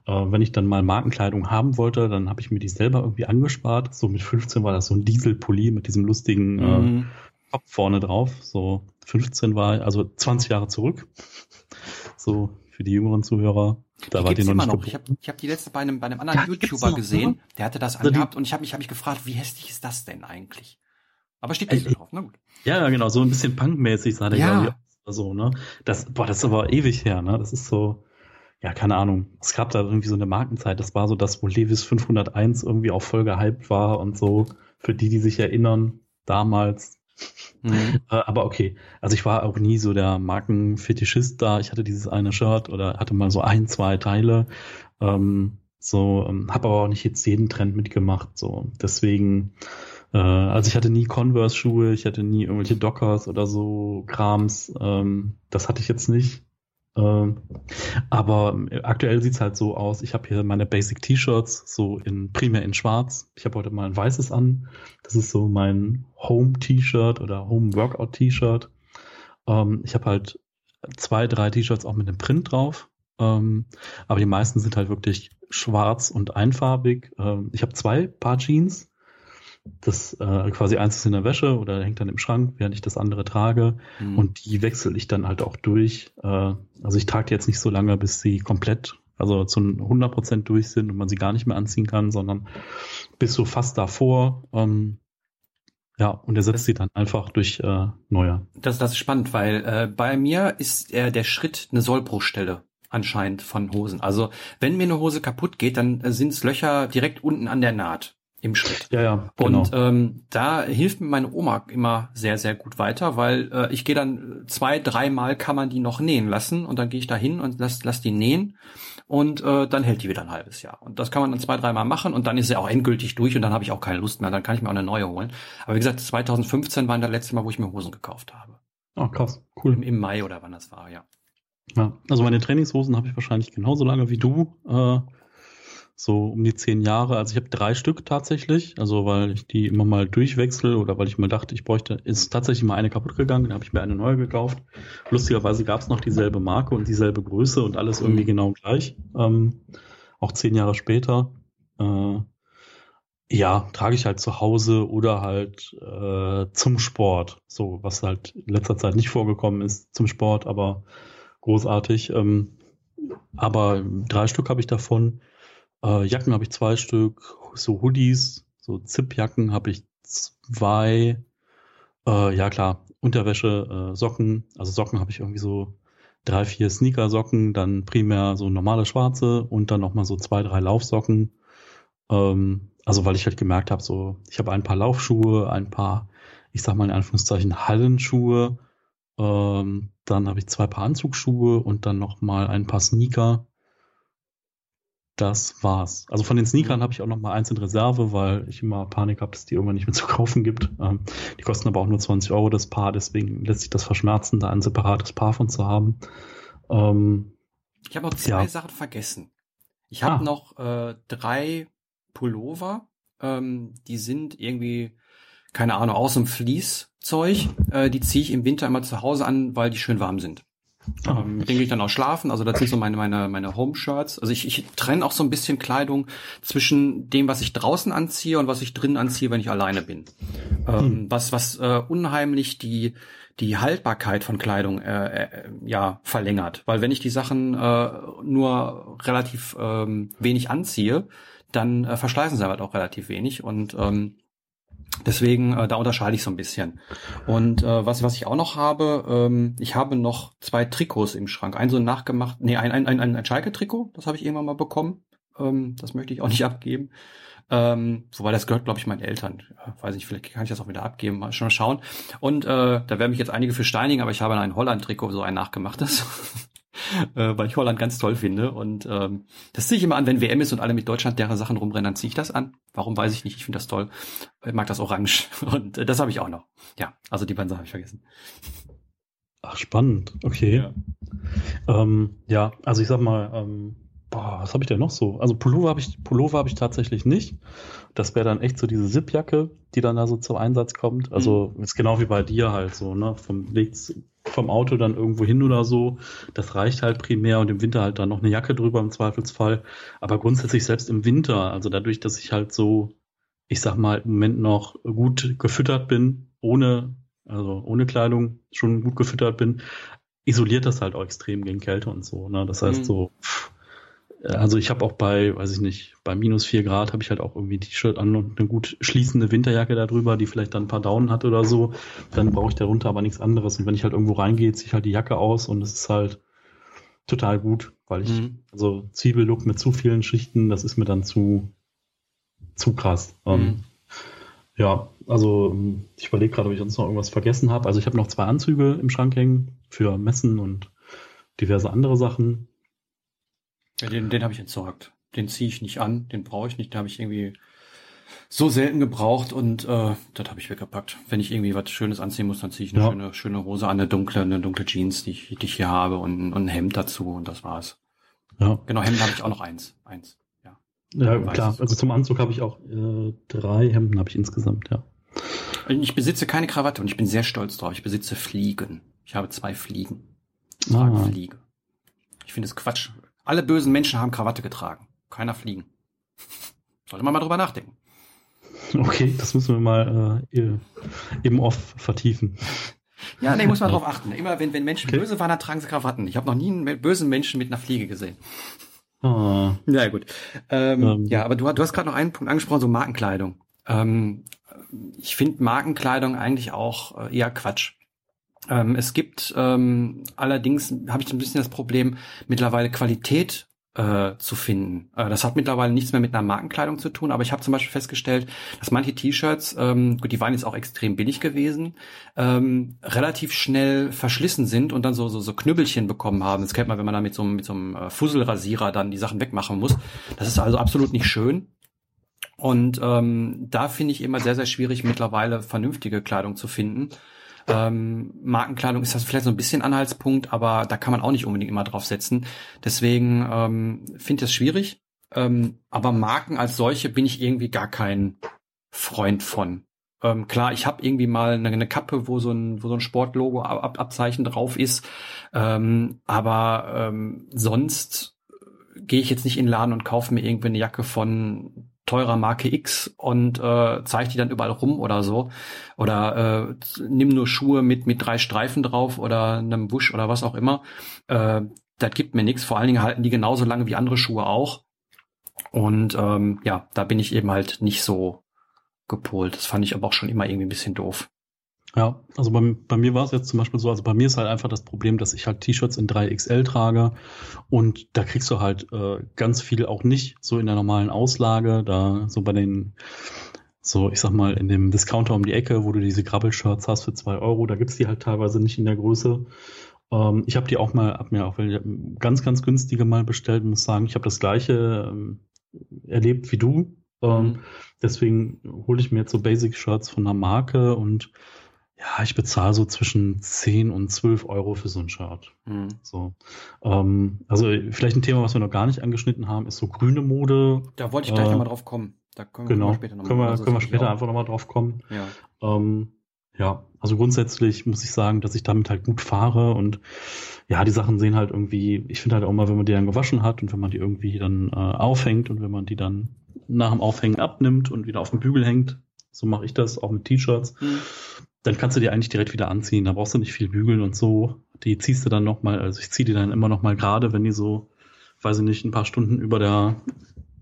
äh, wenn ich dann mal Markenkleidung haben wollte, dann habe ich mir die selber irgendwie angespart. So mit 15 war das so ein Dieselpulli mit diesem lustigen äh, mhm. äh, Kopf vorne drauf. So 15 war also 20 Jahre zurück. (laughs) So für die jüngeren Zuhörer. Da war die noch nicht noch. Ich habe ich hab die letzte bei einem, bei einem anderen ja, YouTuber gesehen, der hatte das also angehabt und ich habe mich, hab mich gefragt, wie hässlich ist das denn eigentlich? Aber steht nicht so drauf, na gut. Ja, genau, so ein bisschen punkmäßig sah der ja. So, ne? Das, boah, das ist aber ewig her, ne? Das ist so, ja, keine Ahnung. Es gab da irgendwie so eine Markenzeit, das war so das, wo Levis 501 irgendwie auch voll gehypt war und so, für die, die sich erinnern, damals. Mhm. (laughs) Äh, aber okay, also ich war auch nie so der Markenfetischist da. Ich hatte dieses eine Shirt oder hatte mal so ein, zwei Teile. Ähm, so, ähm, habe aber auch nicht jetzt jeden Trend mitgemacht. So, deswegen, äh, also ich hatte nie Converse-Schuhe, ich hatte nie irgendwelche Dockers oder so Krams. Ähm, das hatte ich jetzt nicht. Ähm, aber aktuell sieht's halt so aus, ich habe hier meine Basic T-Shirts, so in primär in schwarz. Ich habe heute mal ein weißes an. Das ist so mein Home-T-Shirt oder Home-Workout-T-Shirt. Ähm, ich habe halt zwei, drei T-Shirts auch mit einem Print drauf. Ähm, aber die meisten sind halt wirklich schwarz und einfarbig. Ähm, ich habe zwei Paar Jeans das äh, quasi eins ist in der Wäsche oder hängt dann im Schrank, während ich das andere trage. Mhm. Und die wechsle ich dann halt auch durch. Äh, also ich trage die jetzt nicht so lange, bis sie komplett, also zu 100 Prozent durch sind und man sie gar nicht mehr anziehen kann, sondern bis so fast davor. Ähm, ja, und er setzt sie dann einfach durch äh, neue. Das, das ist spannend, weil äh, bei mir ist äh, der Schritt eine Sollbruchstelle anscheinend von Hosen. Also wenn mir eine Hose kaputt geht, dann äh, sind es Löcher direkt unten an der Naht im Schritt. Ja, ja. Genau. Und ähm, da hilft mir meine Oma immer sehr, sehr gut weiter, weil äh, ich gehe dann zwei, dreimal kann man die noch nähen lassen und dann gehe ich da hin und lass, lass die nähen und äh, dann hält die wieder ein halbes Jahr. Und das kann man dann zwei, dreimal machen und dann ist sie auch endgültig durch und dann habe ich auch keine Lust mehr. Dann kann ich mir auch eine neue holen. Aber wie gesagt, 2015 war das letzte Mal, wo ich mir Hosen gekauft habe. Oh, krass, cool. Im, Im Mai oder wann das war, ja. Ja, also meine Trainingshosen habe ich wahrscheinlich genauso lange wie du. Äh, so um die zehn Jahre. Also ich habe drei Stück tatsächlich, also weil ich die immer mal durchwechsel oder weil ich mal dachte, ich bräuchte, ist tatsächlich mal eine kaputt gegangen, dann habe ich mir eine neue gekauft. Lustigerweise gab es noch dieselbe Marke und dieselbe Größe und alles irgendwie mhm. genau gleich. Ähm, auch zehn Jahre später. Äh, ja, trage ich halt zu Hause oder halt äh, zum Sport. So, was halt in letzter Zeit nicht vorgekommen ist zum Sport, aber großartig. Ähm, aber drei Stück habe ich davon. Äh, Jacken habe ich zwei Stück, so Hoodies, so Zip-Jacken habe ich zwei. Äh, ja klar, Unterwäsche, äh, Socken. Also Socken habe ich irgendwie so drei, vier Sneaker-Socken, dann primär so normale schwarze und dann nochmal so zwei, drei Laufsocken. Ähm, also weil ich halt gemerkt habe, so ich habe ein paar Laufschuhe, ein paar, ich sag mal in Anführungszeichen Hallenschuhe. Ähm, dann habe ich zwei Paar Anzugsschuhe und dann nochmal ein paar Sneaker das war's. Also von den Sneakern mhm. habe ich auch noch mal eins in Reserve, weil ich immer Panik habe, dass die irgendwann nicht mehr (laughs) zu kaufen gibt. Ähm, die kosten aber auch nur 20 Euro das Paar, deswegen lässt sich das verschmerzen, da ein separates Paar von zu haben. Ähm, ich habe noch zwei ja. Sachen vergessen. Ich habe ah. noch äh, drei Pullover, ähm, die sind irgendwie, keine Ahnung, aus dem Fließzeug. Äh, die ziehe ich im Winter immer zu Hause an, weil die schön warm sind. Ähm, mit denen gehe ich dann auch schlafen. Also das sind so meine, meine, meine Home-Shirts. Also ich, ich trenne auch so ein bisschen Kleidung zwischen dem, was ich draußen anziehe und was ich drinnen anziehe, wenn ich alleine bin. Ähm, hm. Was, was äh, unheimlich die, die Haltbarkeit von Kleidung äh, äh, ja verlängert. Weil wenn ich die Sachen äh, nur relativ ähm, wenig anziehe, dann äh, verschleißen sie halt auch relativ wenig. Und ähm, Deswegen, äh, da unterscheide ich so ein bisschen. Und äh, was, was ich auch noch habe, ähm, ich habe noch zwei Trikots im Schrank. Ein so nachgemacht, nee, ein, ein, ein, ein Schalke-Trikot, das habe ich irgendwann mal bekommen. Ähm, das möchte ich auch nicht (laughs) abgeben. Ähm, wobei das gehört, glaube ich, meinen Eltern. Ja, weiß nicht, vielleicht kann ich das auch wieder abgeben, mal schon mal schauen. Und äh, da werden mich jetzt einige für steinigen, aber ich habe ein Holland-Trikot, so ein nachgemachtes. (laughs) (laughs) äh, weil ich Holland ganz toll finde. Und ähm, das ziehe ich immer an, wenn WM ist und alle mit Deutschland deren Sachen rumrennen, dann ziehe ich das an. Warum weiß ich nicht, ich finde das toll. Ich mag das Orange. (laughs) Und äh, das habe ich auch noch. Ja, also die beiden Sachen habe ich vergessen. Ach, spannend. Okay. Ja, ähm, ja also ich sag mal, ähm, boah, was habe ich denn noch so? Also Pullover habe ich, Pullover habe ich tatsächlich nicht. Das wäre dann echt so diese Zipjacke, die dann da so zum Einsatz kommt. Also mhm. ist genau wie bei dir halt so, ne? Vom Weg vom Auto dann irgendwo hin oder so. Das reicht halt primär und im Winter halt dann noch eine Jacke drüber im Zweifelsfall. Aber grundsätzlich selbst im Winter, also dadurch, dass ich halt so, ich sag mal, im Moment noch gut gefüttert bin, ohne, also ohne Kleidung schon gut gefüttert bin, isoliert das halt auch extrem gegen Kälte und so. Ne? Das heißt mhm. so, pff, also ich habe auch bei, weiß ich nicht, bei minus vier Grad habe ich halt auch irgendwie ein T-Shirt an und eine gut schließende Winterjacke darüber, die vielleicht dann ein paar Daunen hat oder so. Dann brauche ich darunter aber nichts anderes. Und wenn ich halt irgendwo reingehe, ziehe ich halt die Jacke aus und es ist halt total gut, weil ich, mhm. also Zwiebellook mit zu vielen Schichten, das ist mir dann zu, zu krass. Ähm, mhm. Ähm, ja, also ich überlege gerade, ob ich sonst noch irgendwas vergessen habe. Also ich habe noch zwei Anzüge im Schrank hängen für Messen und diverse andere Sachen. Ja, den, den habe ich entsorgt. Den ziehe ich nicht an, den brauche ich nicht. Den habe ich irgendwie so selten gebraucht und äh, das habe ich weggepackt. Wenn ich irgendwie was Schönes anziehen muss, dann ziehe ich eine ja. schöne, schöne Hose an, eine dunkle, eine dunkle Jeans, die ich, die ich hier habe und, und ein Hemd dazu und das war's. Ja. Genau, Hemd habe ich auch noch eins. Eins. Ja, ja klar. Also zum Anzug habe ich auch äh, drei Hemden habe ich insgesamt, ja. Ich besitze keine Krawatte und ich bin sehr stolz drauf. Ich besitze Fliegen. Ich habe zwei Fliegen. Ich ah. Fliege. Ich finde es Quatsch. Alle bösen Menschen haben Krawatte getragen. Keiner fliegen. (laughs) Sollte man mal drüber nachdenken. Okay, das müssen wir mal äh, im Off vertiefen. Ja, nee, muss man (laughs) drauf achten. Immer wenn, wenn Menschen okay. böse waren, dann tragen sie Krawatten. Ich habe noch nie einen bösen Menschen mit einer Fliege gesehen. Ah. Ja, gut. Ähm, ähm. Ja, aber du, du hast gerade noch einen Punkt angesprochen, so Markenkleidung. Ähm, ich finde Markenkleidung eigentlich auch äh, eher Quatsch. Ähm, es gibt ähm, allerdings, habe ich ein bisschen das Problem, mittlerweile Qualität äh, zu finden. Äh, das hat mittlerweile nichts mehr mit einer Markenkleidung zu tun, aber ich habe zum Beispiel festgestellt, dass manche T-Shirts, ähm, gut, die waren jetzt auch extrem billig gewesen, ähm, relativ schnell verschlissen sind und dann so, so, so Knüppelchen bekommen haben. Das kennt man, wenn man da mit so, mit so einem äh, Fusselrasierer dann die Sachen wegmachen muss. Das ist also absolut nicht schön. Und ähm, da finde ich immer sehr, sehr schwierig, mittlerweile vernünftige Kleidung zu finden. Ähm, Markenkleidung ist das vielleicht so ein bisschen Anhaltspunkt, aber da kann man auch nicht unbedingt immer drauf setzen. Deswegen ähm, finde ich das schwierig. Ähm, aber Marken als solche bin ich irgendwie gar kein Freund von. Ähm, klar, ich habe irgendwie mal eine, eine, Kappe, wo so ein, wo so ein Sportlogo ab, Abzeichen drauf ist. Ähm, aber ähm, sonst gehe ich jetzt nicht in den Laden und kaufe mir irgendwie eine Jacke von teurer Marke X und äh, zeig die dann überall rum oder so. Oder äh, nimm nur Schuhe mit, mit drei Streifen drauf oder einem Busch oder was auch immer. Äh, das gibt mir nichts. Vor allen Dingen halten die genauso lange wie andere Schuhe auch. Und ähm, ja, da bin ich eben halt nicht so gepolt. Das fand ich aber auch schon immer irgendwie ein bisschen doof. Ja, also bei, bei mir war es jetzt zum Beispiel so, also bei mir ist halt einfach das Problem, dass ich halt T-Shirts in 3XL trage und da kriegst du halt äh, ganz viel auch nicht so in der normalen Auslage, da so bei den, so ich sag mal, in dem Discounter um die Ecke, wo du diese Grabbel-Shirts hast für zwei Euro, da gibt's die halt teilweise nicht in der Größe. Ähm, ich habe die auch mal, hab mir auch ganz, ganz günstige mal bestellt muss sagen, ich habe das gleiche ähm, erlebt wie du. Ähm, mhm. Deswegen hole ich mir jetzt so Basic-Shirts von einer Marke und ja, ich bezahle so zwischen 10 und 12 Euro für so ein Shirt. Mhm. So. Ähm, also vielleicht ein Thema, was wir noch gar nicht angeschnitten haben, ist so grüne Mode. Da wollte ich gleich äh, nochmal drauf kommen. Da können wir genau, später nochmal können wir, also können wir später einfach nochmal drauf kommen. Ja. Ähm, ja, also grundsätzlich muss ich sagen, dass ich damit halt gut fahre und ja, die Sachen sehen halt irgendwie, ich finde halt auch mal, wenn man die dann gewaschen hat und wenn man die irgendwie dann äh, aufhängt und wenn man die dann nach dem Aufhängen abnimmt und wieder auf den Bügel hängt, so mache ich das auch mit T-Shirts, mhm dann kannst du die eigentlich direkt wieder anziehen. Da brauchst du nicht viel bügeln und so. Die ziehst du dann nochmal, also ich ziehe die dann immer nochmal gerade, wenn die so, weiß ich nicht, ein paar Stunden über der,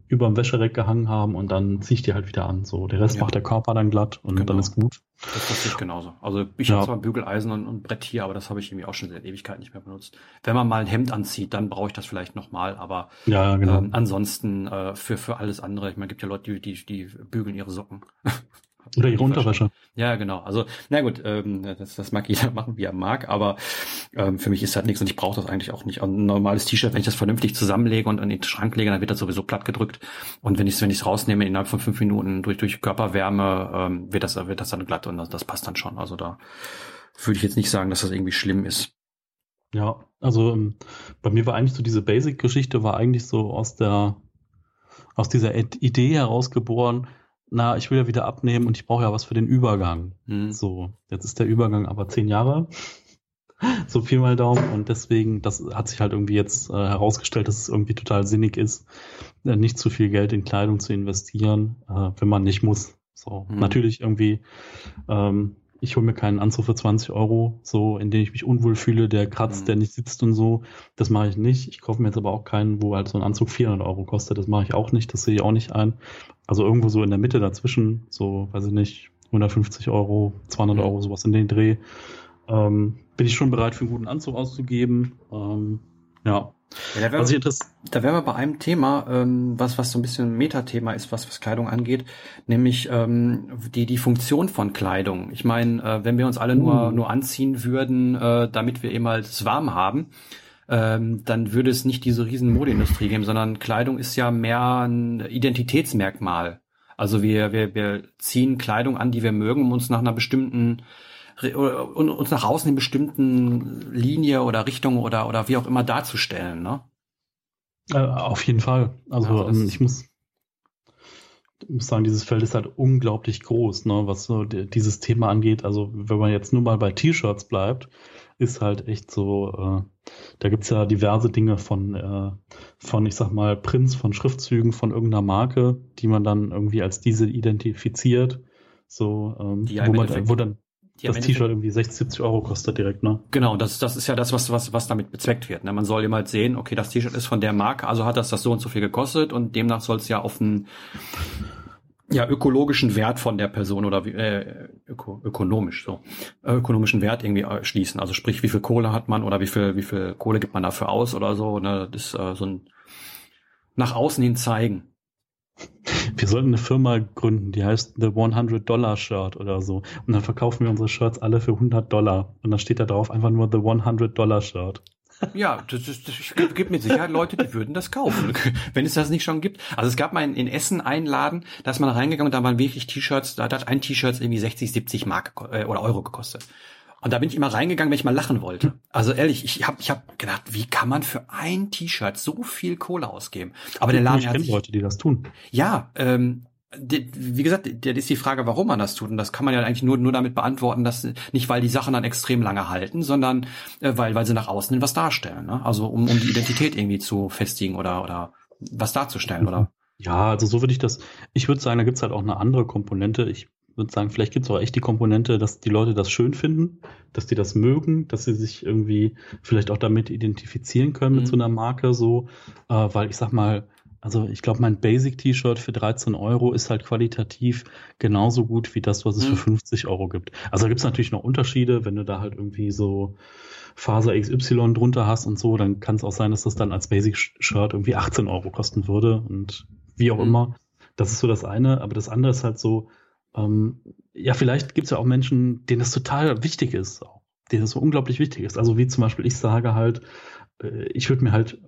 über dem Wäschereck gehangen haben und dann ziehe ich die halt wieder an. So, der Rest ja. macht der Körper dann glatt und genau. dann ist gut. Das passiert ich genauso. Also ich ja. habe zwar Bügeleisen und, und Brett hier, aber das habe ich irgendwie auch schon seit Ewigkeit nicht mehr benutzt. Wenn man mal ein Hemd anzieht, dann brauche ich das vielleicht nochmal, aber ja, genau. ähm, ansonsten äh, für, für alles andere, ich meine, gibt ja Leute, die, die, die bügeln ihre Socken. (laughs) Oder ihre Unterwäsche. Ja, genau. Also, na gut, ähm, das, das mag jeder (laughs) machen, wie er mag, aber ähm, für mich ist halt nichts und ich brauche das eigentlich auch nicht. Ein normales T-Shirt, wenn ich das vernünftig zusammenlege und in den Schrank lege, dann wird das sowieso platt gedrückt. Und wenn ich es wenn ich's rausnehme, innerhalb von fünf Minuten durch, durch Körperwärme, ähm, wird, das, wird das dann glatt und das, das passt dann schon. Also da würde ich jetzt nicht sagen, dass das irgendwie schlimm ist. Ja, also ähm, bei mir war eigentlich so diese Basic-Geschichte war eigentlich so aus der aus dieser Idee herausgeboren, na, ich will ja wieder abnehmen und ich brauche ja was für den Übergang. Hm. So, jetzt ist der Übergang aber zehn Jahre. (laughs) so viel mal Daumen und deswegen, das hat sich halt irgendwie jetzt äh, herausgestellt, dass es irgendwie total sinnig ist, äh, nicht zu viel Geld in Kleidung zu investieren, äh, wenn man nicht muss. So, hm. natürlich irgendwie ähm, ich hole mir keinen Anzug für 20 Euro, so in dem ich mich unwohl fühle, der kratzt, mhm. der nicht sitzt und so. Das mache ich nicht. Ich kaufe mir jetzt aber auch keinen, wo halt so ein Anzug 400 Euro kostet. Das mache ich auch nicht. Das sehe ich auch nicht ein. Also irgendwo so in der Mitte dazwischen, so weiß ich nicht, 150 Euro, 200 mhm. Euro, sowas in den Dreh. Ähm, bin ich schon bereit, für einen guten Anzug auszugeben. Ähm, ja, ja, da wären wir, da wären wir bei einem Thema, ähm, was, was so ein bisschen ein Metathema ist, was, was Kleidung angeht, nämlich ähm, die, die Funktion von Kleidung. Ich meine, äh, wenn wir uns alle nur, uh. nur anziehen würden, äh, damit wir eben halt es warm haben, ähm, dann würde es nicht diese riesen Modeindustrie geben, sondern Kleidung ist ja mehr ein Identitätsmerkmal. Also wir, wir, wir ziehen Kleidung an, die wir mögen, um uns nach einer bestimmten und uns nach außen in bestimmten Linie oder Richtung oder oder wie auch immer darzustellen, ne? Äh, auf jeden Fall. Also, also ich muss, ich muss sagen, dieses Feld ist halt unglaublich groß, ne, was so dieses Thema angeht. Also wenn man jetzt nur mal bei T-Shirts bleibt, ist halt echt so, äh, da gibt's ja diverse Dinge von, äh, von, ich sag mal, Prints, von Schriftzügen von irgendeiner Marke, die man dann irgendwie als diese identifiziert. So, ähm, wo man, wo dann, das T-Shirt irgendwie 60, 70 Euro kostet direkt, ne? Genau, das, das ist ja das, was, was, was damit bezweckt wird. Ne? Man soll immer halt sehen, okay, das T-Shirt ist von der Marke, also hat das das so und so viel gekostet und demnach soll es ja auf einen ja, ökologischen Wert von der Person oder äh, öko, ökonomisch so ökonomischen Wert irgendwie äh, schließen. Also sprich, wie viel Kohle hat man oder wie viel wie viel Kohle gibt man dafür aus oder so. Ne? Das ist äh, so ein nach außen hin zeigen. Wir sollten eine Firma gründen, die heißt The 100 Dollar Shirt oder so. Und dann verkaufen wir unsere Shirts alle für 100 Dollar. Und dann steht da drauf einfach nur The 100 Dollar Shirt. Ja, das, das, das gibt mit Sicherheit Leute, die würden das kaufen, (laughs) wenn es das nicht schon gibt. Also es gab mal in, in Essen einen Laden, da ist man reingegangen und da waren wirklich T-Shirts, da hat ein T-Shirt irgendwie 60, 70 Mark äh, oder Euro gekostet. Und da bin ich immer reingegangen, wenn ich mal lachen wollte. Also ehrlich, ich habe ich hab gedacht, wie kann man für ein T-Shirt so viel Kohle ausgeben? Aber der Laden ich hat sich, Leute, die das tun. Ja, ähm, wie gesagt, das ist die Frage, warum man das tut. Und das kann man ja eigentlich nur, nur damit beantworten, dass nicht, weil die Sachen dann extrem lange halten, sondern äh, weil, weil sie nach außen was darstellen. Ne? Also um, um die Identität irgendwie zu festigen oder, oder was darzustellen, oder? Ja, also so würde ich das, ich würde sagen, da gibt's halt auch eine andere Komponente. Ich würde sagen, vielleicht gibt es auch echt die Komponente, dass die Leute das schön finden, dass die das mögen, dass sie sich irgendwie vielleicht auch damit identifizieren können mhm. mit so einer Marke, so, äh, weil ich sag mal, also ich glaube, mein Basic-T-Shirt für 13 Euro ist halt qualitativ genauso gut wie das, was es mhm. für 50 Euro gibt. Also da gibt es natürlich noch Unterschiede, wenn du da halt irgendwie so Faser XY drunter hast und so, dann kann es auch sein, dass das dann als Basic-Shirt irgendwie 18 Euro kosten würde und wie auch mhm. immer. Das ist so das eine, aber das andere ist halt so, ähm, ja, vielleicht gibt es ja auch Menschen, denen das total wichtig ist, denen das so unglaublich wichtig ist. Also wie zum Beispiel ich sage halt, äh, ich würde mir halt,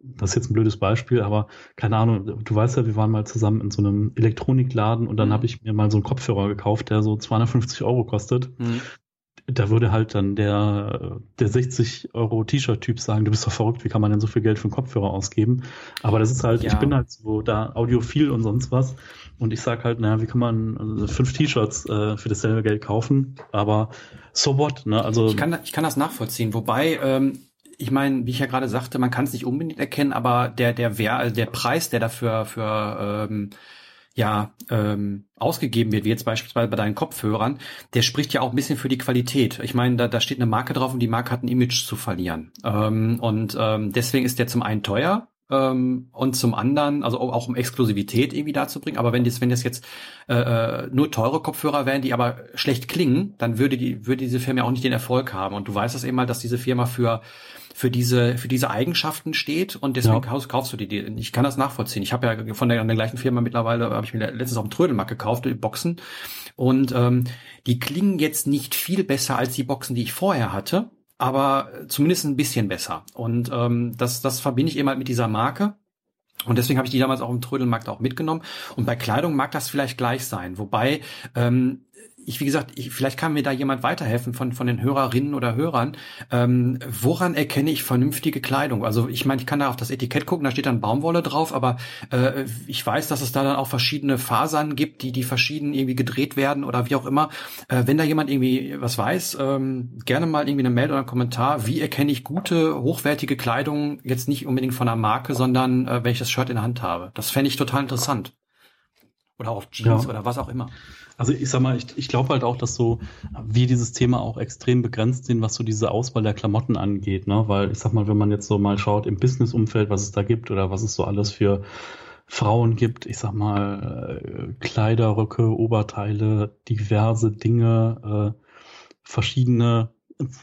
das ist jetzt ein blödes Beispiel, aber keine Ahnung, du weißt ja, wir waren mal zusammen in so einem Elektronikladen und dann mhm. habe ich mir mal so einen Kopfhörer gekauft, der so 250 Euro kostet. Mhm da würde halt dann der, der 60 Euro T-Shirt-Typ sagen, du bist doch verrückt, wie kann man denn so viel Geld für einen Kopfhörer ausgeben? Aber das ist halt, ja. ich bin halt so da audiophil und sonst was. Und ich sag halt, naja, wie kann man also fünf T-Shirts äh, für dasselbe Geld kaufen? Aber so what, ne? Also. Ich kann, ich kann das nachvollziehen. Wobei, ähm, ich meine, wie ich ja gerade sagte, man kann es nicht unbedingt erkennen, aber der, der Wer, also der Preis, der dafür für ähm, ja ähm, ausgegeben wird, wie jetzt beispielsweise bei deinen Kopfhörern, der spricht ja auch ein bisschen für die Qualität. Ich meine, da, da steht eine Marke drauf und die Marke hat ein Image zu verlieren. Ähm, und ähm, deswegen ist der zum einen teuer, ähm, und zum anderen, also auch um Exklusivität irgendwie dazu bringen. Aber wenn das, wenn das jetzt äh, äh, nur teure Kopfhörer wären, die aber schlecht klingen, dann würde die, würde diese Firma auch nicht den Erfolg haben. Und du weißt das eben mal, dass diese Firma für für diese für diese Eigenschaften steht und deswegen ja. kaufst, kaufst du die. Ich kann das nachvollziehen. Ich habe ja von der, der gleichen Firma mittlerweile habe ich mir letztens auf dem Trödelmarkt gekauft die Boxen und ähm, die klingen jetzt nicht viel besser als die Boxen, die ich vorher hatte aber zumindest ein bisschen besser. Und ähm, das, das verbinde ich eben halt mit dieser Marke. Und deswegen habe ich die damals auch im Trödelmarkt auch mitgenommen. Und bei Kleidung mag das vielleicht gleich sein. Wobei ähm, ich, wie gesagt, ich, vielleicht kann mir da jemand weiterhelfen von, von den Hörerinnen oder Hörern. Ähm, woran erkenne ich vernünftige Kleidung? Also ich meine, ich kann da auf das Etikett gucken, da steht dann Baumwolle drauf, aber äh, ich weiß, dass es da dann auch verschiedene Fasern gibt, die, die verschieden irgendwie gedreht werden oder wie auch immer. Äh, wenn da jemand irgendwie was weiß, ähm, gerne mal irgendwie eine Mail oder einen Kommentar. Wie erkenne ich gute, hochwertige Kleidung jetzt nicht unbedingt von einer Marke, sondern äh, wenn ich das Shirt in der Hand habe? Das fände ich total interessant. Oder auch Jeans ja. oder was auch immer. Also ich sag mal, ich, ich glaube halt auch, dass so wie dieses Thema auch extrem begrenzt sind, was so diese Auswahl der Klamotten angeht, ne? Weil ich sag mal, wenn man jetzt so mal schaut im Business-Umfeld, was es da gibt oder was es so alles für Frauen gibt, ich sag mal, äh, Kleiderröcke, Oberteile, diverse Dinge, äh, verschiedene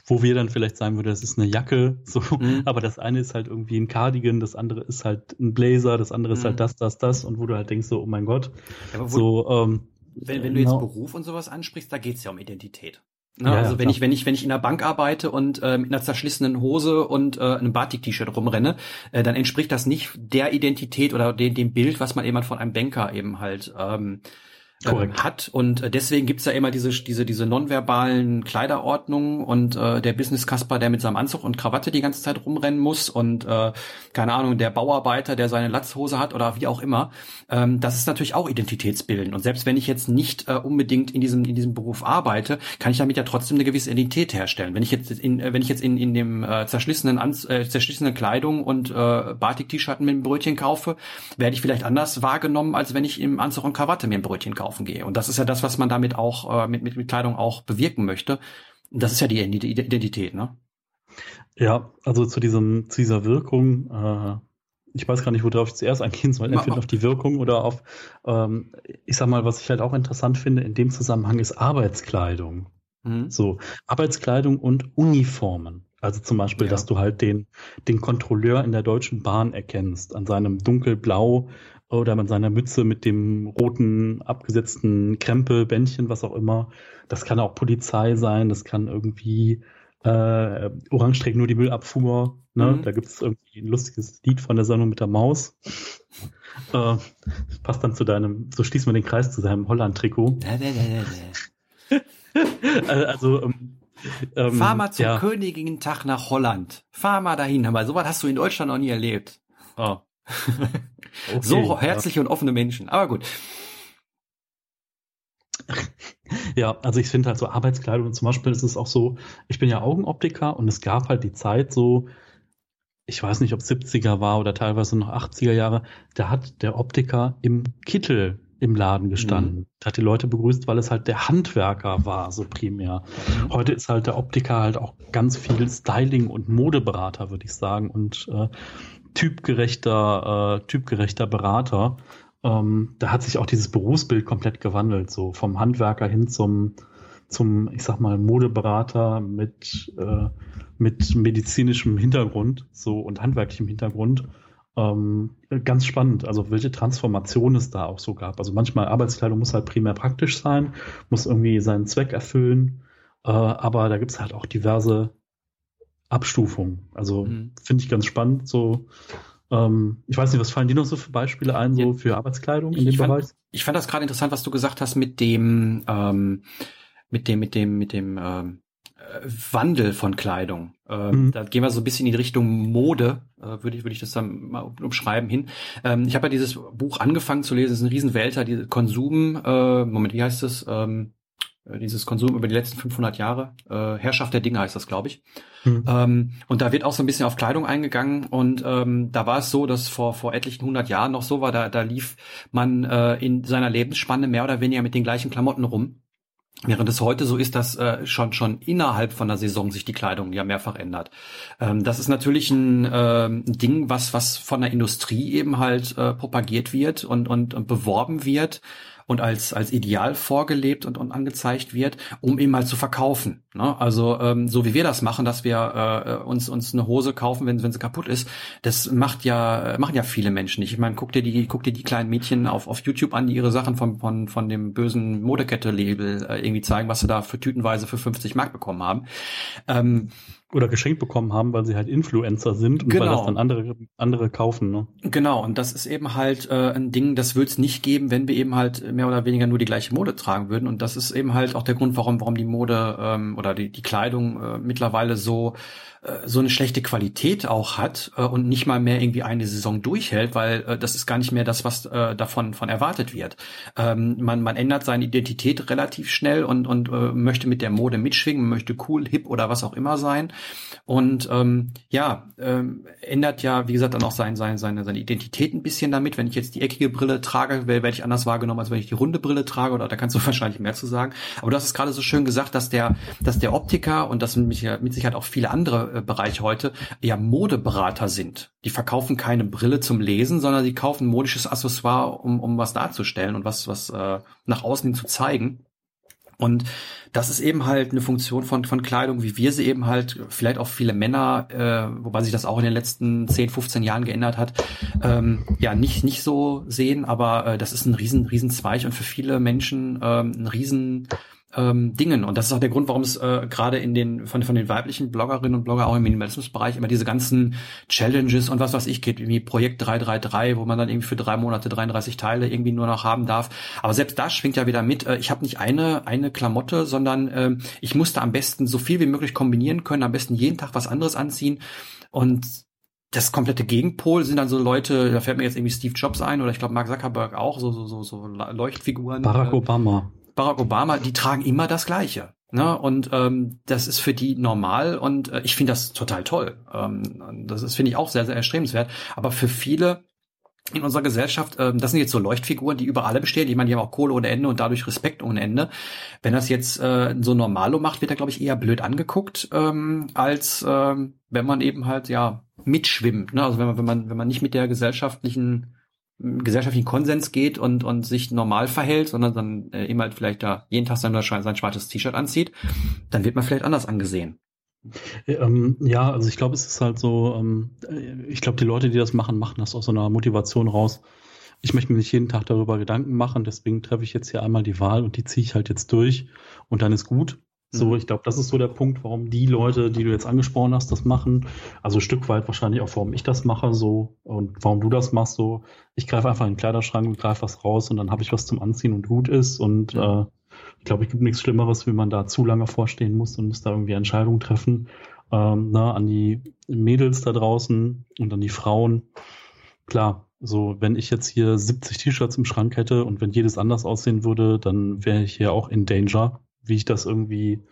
wo wir dann vielleicht sagen würden, das ist eine Jacke, (laughs) so, mhm. aber das eine ist halt irgendwie ein Cardigan, das andere ist halt ein Blazer, das andere mhm. ist halt mhm. das, das, das, und wo du halt denkst so, oh mein Gott, ja, so, ähm, wenn, wenn du jetzt genau. Beruf und sowas ansprichst, da geht's ja um Identität. Ne? Ja, also wenn klar. ich wenn ich wenn ich in der Bank arbeite und äh, mit einer zerschlissenen Hose und äh, einem Batik-T-Shirt rumrenne, äh, dann entspricht das nicht der Identität oder dem, dem Bild, was man eben von einem Banker eben halt ähm, äh, hat. Und äh, deswegen gibt's ja immer diese, diese, diese nonverbalen Kleiderordnungen und äh, der Business Kasper, der mit seinem Anzug und Krawatte die ganze Zeit rumrennen muss und äh, keine Ahnung, der Bauarbeiter, der seine Latzhose hat oder wie auch immer. Ähm, das ist natürlich auch Identitätsbilden. Und selbst wenn ich jetzt nicht äh, unbedingt in diesem, in diesem Beruf arbeite, kann ich damit ja trotzdem eine gewisse Identität herstellen. Wenn ich jetzt in, äh, wenn ich jetzt in, in dem äh, zerschlissenen, Anz äh, zerschlissenen Kleidung und äh, Batik-T-Shirt mit einem Brötchen kaufe, werde ich vielleicht anders wahrgenommen, als wenn ich im Anzug und Krawatte mir ein Brötchen kaufe einkaufen gehe. Und das ist ja das, was man damit auch äh, mit, mit, mit Kleidung auch bewirken möchte. Das ist ja die Identität, ne? Ja, also zu diesem, zu dieser Wirkung, äh, ich weiß gar nicht, worauf ich zuerst eingehen soll, entweder auf die Wirkung oder auf, ähm, ich sag mal, was ich halt auch interessant finde in dem Zusammenhang ist Arbeitskleidung. Mhm. So, Arbeitskleidung und Uniformen. Also zum Beispiel, ja. dass du halt den, den Kontrolleur in der Deutschen Bahn erkennst, an seinem dunkelblau oder mit seiner Mütze mit dem roten abgesetzten Krempelbändchen, was auch immer. Das kann auch Polizei sein, das kann irgendwie äh, Orange trägt nur die Müllabfuhr. Ne? Mhm. Da gibt es irgendwie ein lustiges Lied von der Sendung mit der Maus. (laughs) äh, passt dann zu deinem, so schließen wir den Kreis zu seinem Holland-Trikot. (laughs) also ähm, ähm, Fahr mal zum ja. Königin-Tag nach Holland. Fahr mal dahin. Aber sowas hast du in Deutschland noch nie erlebt. Oh. (laughs) Okay, so herzliche ja. und offene Menschen. Aber gut. Ja, also ich finde halt so Arbeitskleidung und zum Beispiel ist es auch so, ich bin ja Augenoptiker und es gab halt die Zeit so, ich weiß nicht, ob 70er war oder teilweise noch 80er Jahre, da hat der Optiker im Kittel im Laden gestanden. Mhm. Hat die Leute begrüßt, weil es halt der Handwerker war, so primär. Mhm. Heute ist halt der Optiker halt auch ganz viel Styling und Modeberater, würde ich sagen. Und äh, typgerechter, äh, typgerechter Berater. Ähm, da hat sich auch dieses Berufsbild komplett gewandelt, so vom Handwerker hin zum, zum, ich sag mal, Modeberater mit, äh, mit medizinischem Hintergrund, so und handwerklichem Hintergrund. Ähm, ganz spannend, also welche Transformation es da auch so gab. Also manchmal Arbeitskleidung muss halt primär praktisch sein, muss irgendwie seinen Zweck erfüllen, äh, aber da gibt es halt auch diverse Abstufung. Also mhm. finde ich ganz spannend. So, ähm, ich weiß nicht, was fallen dir noch so für Beispiele ein, so für Arbeitskleidung in dem ich Bereich? Fand, ich fand das gerade interessant, was du gesagt hast mit dem, ähm, mit dem, mit dem, mit dem ähm, äh, Wandel von Kleidung. Ähm, mhm. Da gehen wir so ein bisschen in die Richtung Mode, äh, würde ich, würde ich das dann mal umschreiben hin. Ähm, ich habe ja dieses Buch angefangen zu lesen, es ist ein Riesenwälter, die Konsum, äh, Moment, wie heißt es? Ähm, äh, dieses Konsum über die letzten 500 Jahre. Äh, Herrschaft der Dinge heißt das, glaube ich. Mhm. Ähm, und da wird auch so ein bisschen auf Kleidung eingegangen. Und ähm, da war es so, dass vor vor etlichen 100 Jahren noch so war, da, da lief man äh, in seiner Lebensspanne mehr oder weniger mit den gleichen Klamotten rum. Während es heute so ist, dass äh, schon schon innerhalb von der Saison sich die Kleidung ja mehrfach ändert. Ähm, das ist natürlich ein, äh, ein Ding, was was von der Industrie eben halt äh, propagiert wird und, und, und beworben wird und als, als Ideal vorgelebt und, und angezeigt wird, um eben mal zu verkaufen. Ne? Also ähm, so wie wir das machen, dass wir äh, uns, uns eine Hose kaufen, wenn, wenn sie kaputt ist, das macht ja, machen ja viele Menschen nicht. Ich meine, guck dir die, guck dir die kleinen Mädchen auf, auf YouTube an, die ihre Sachen von, von, von dem bösen Modekette-Label äh, irgendwie zeigen, was sie da für Tütenweise für 50 Mark bekommen haben. Ähm, oder geschenkt bekommen haben, weil sie halt Influencer sind und genau. weil das dann andere andere kaufen. Ne? Genau, und das ist eben halt äh, ein Ding, das würde es nicht geben, wenn wir eben halt mehr oder weniger nur die gleiche Mode tragen würden. Und das ist eben halt auch der Grund, warum warum die Mode ähm, oder die die Kleidung äh, mittlerweile so äh, so eine schlechte Qualität auch hat äh, und nicht mal mehr irgendwie eine Saison durchhält, weil äh, das ist gar nicht mehr das, was äh, davon von erwartet wird. Ähm, man, man ändert seine Identität relativ schnell und, und äh, möchte mit der Mode mitschwingen, möchte cool, hip oder was auch immer sein. Und ähm, ja, ähm, ändert ja, wie gesagt, dann auch sein, sein, seine, seine Identität ein bisschen damit. Wenn ich jetzt die eckige Brille trage, werde ich anders wahrgenommen, als wenn ich die runde Brille trage, oder da kannst du (laughs) wahrscheinlich mehr zu sagen. Aber du hast es gerade so schön gesagt, dass der, dass der Optiker und das mit, Sicherheit auch viele andere Bereich heute ja Modeberater sind. Die verkaufen keine Brille zum Lesen, sondern die kaufen modisches Accessoire, um, um was darzustellen und was, was äh, nach außen zu zeigen. Und das ist eben halt eine Funktion von, von Kleidung, wie wir sie eben halt, vielleicht auch viele Männer, äh, wobei sich das auch in den letzten 10, 15 Jahren geändert hat, ähm, ja, nicht, nicht so sehen, aber äh, das ist ein riesen, riesen Zweig und für viele Menschen ähm, ein riesen ähm, Dingen. Und das ist auch der Grund, warum es äh, gerade in den von, von den weiblichen Bloggerinnen und Blogger auch im Minimalismusbereich immer diese ganzen Challenges und was weiß ich geht, wie Projekt 333, wo man dann irgendwie für drei Monate 33 Teile irgendwie nur noch haben darf. Aber selbst da schwingt ja wieder mit, äh, ich habe nicht eine, eine Klamotte, sondern äh, ich musste am besten so viel wie möglich kombinieren können, am besten jeden Tag was anderes anziehen. Und das komplette Gegenpol sind dann so Leute, da fällt mir jetzt irgendwie Steve Jobs ein oder ich glaube Mark Zuckerberg auch, so, so, so, so Leuchtfiguren. Barack Obama. Barack Obama, die tragen immer das Gleiche. Ne? Und ähm, das ist für die normal und äh, ich finde das total toll. Ähm, das ist, finde ich, auch sehr, sehr erstrebenswert. Aber für viele in unserer Gesellschaft, ähm, das sind jetzt so Leuchtfiguren, die über alle bestehen. Ich meine, die haben auch Kohle ohne Ende und dadurch Respekt ohne Ende. Wenn das jetzt äh, so Normalo macht, wird er, glaube ich, eher blöd angeguckt, ähm, als ähm, wenn man eben halt ja mitschwimmt. Ne? Also wenn man, wenn man, wenn man nicht mit der gesellschaftlichen gesellschaftlichen Konsens geht und, und sich normal verhält, sondern dann äh, eben halt vielleicht da jeden Tag sein, sein schwarzes T-Shirt anzieht, dann wird man vielleicht anders angesehen. Ähm, ja, also ich glaube, es ist halt so, ähm, ich glaube, die Leute, die das machen, machen das aus so einer Motivation raus. Ich möchte mir nicht jeden Tag darüber Gedanken machen, deswegen treffe ich jetzt hier einmal die Wahl und die ziehe ich halt jetzt durch und dann ist gut. So, mhm. ich glaube, das ist so der Punkt, warum die Leute, die du jetzt angesprochen hast, das machen. Also ein Stück weit wahrscheinlich auch, warum ich das mache, so und warum du das machst, so. Ich greife einfach in den Kleiderschrank und greife was raus und dann habe ich was zum Anziehen und gut ist. Und äh, ich glaube, es gibt nichts Schlimmeres, wie man da zu lange vorstehen muss und muss da irgendwie Entscheidungen treffen. Ähm, na, an die Mädels da draußen und an die Frauen. Klar, so, wenn ich jetzt hier 70 T-Shirts im Schrank hätte und wenn jedes anders aussehen würde, dann wäre ich hier auch in Danger wie ich das irgendwie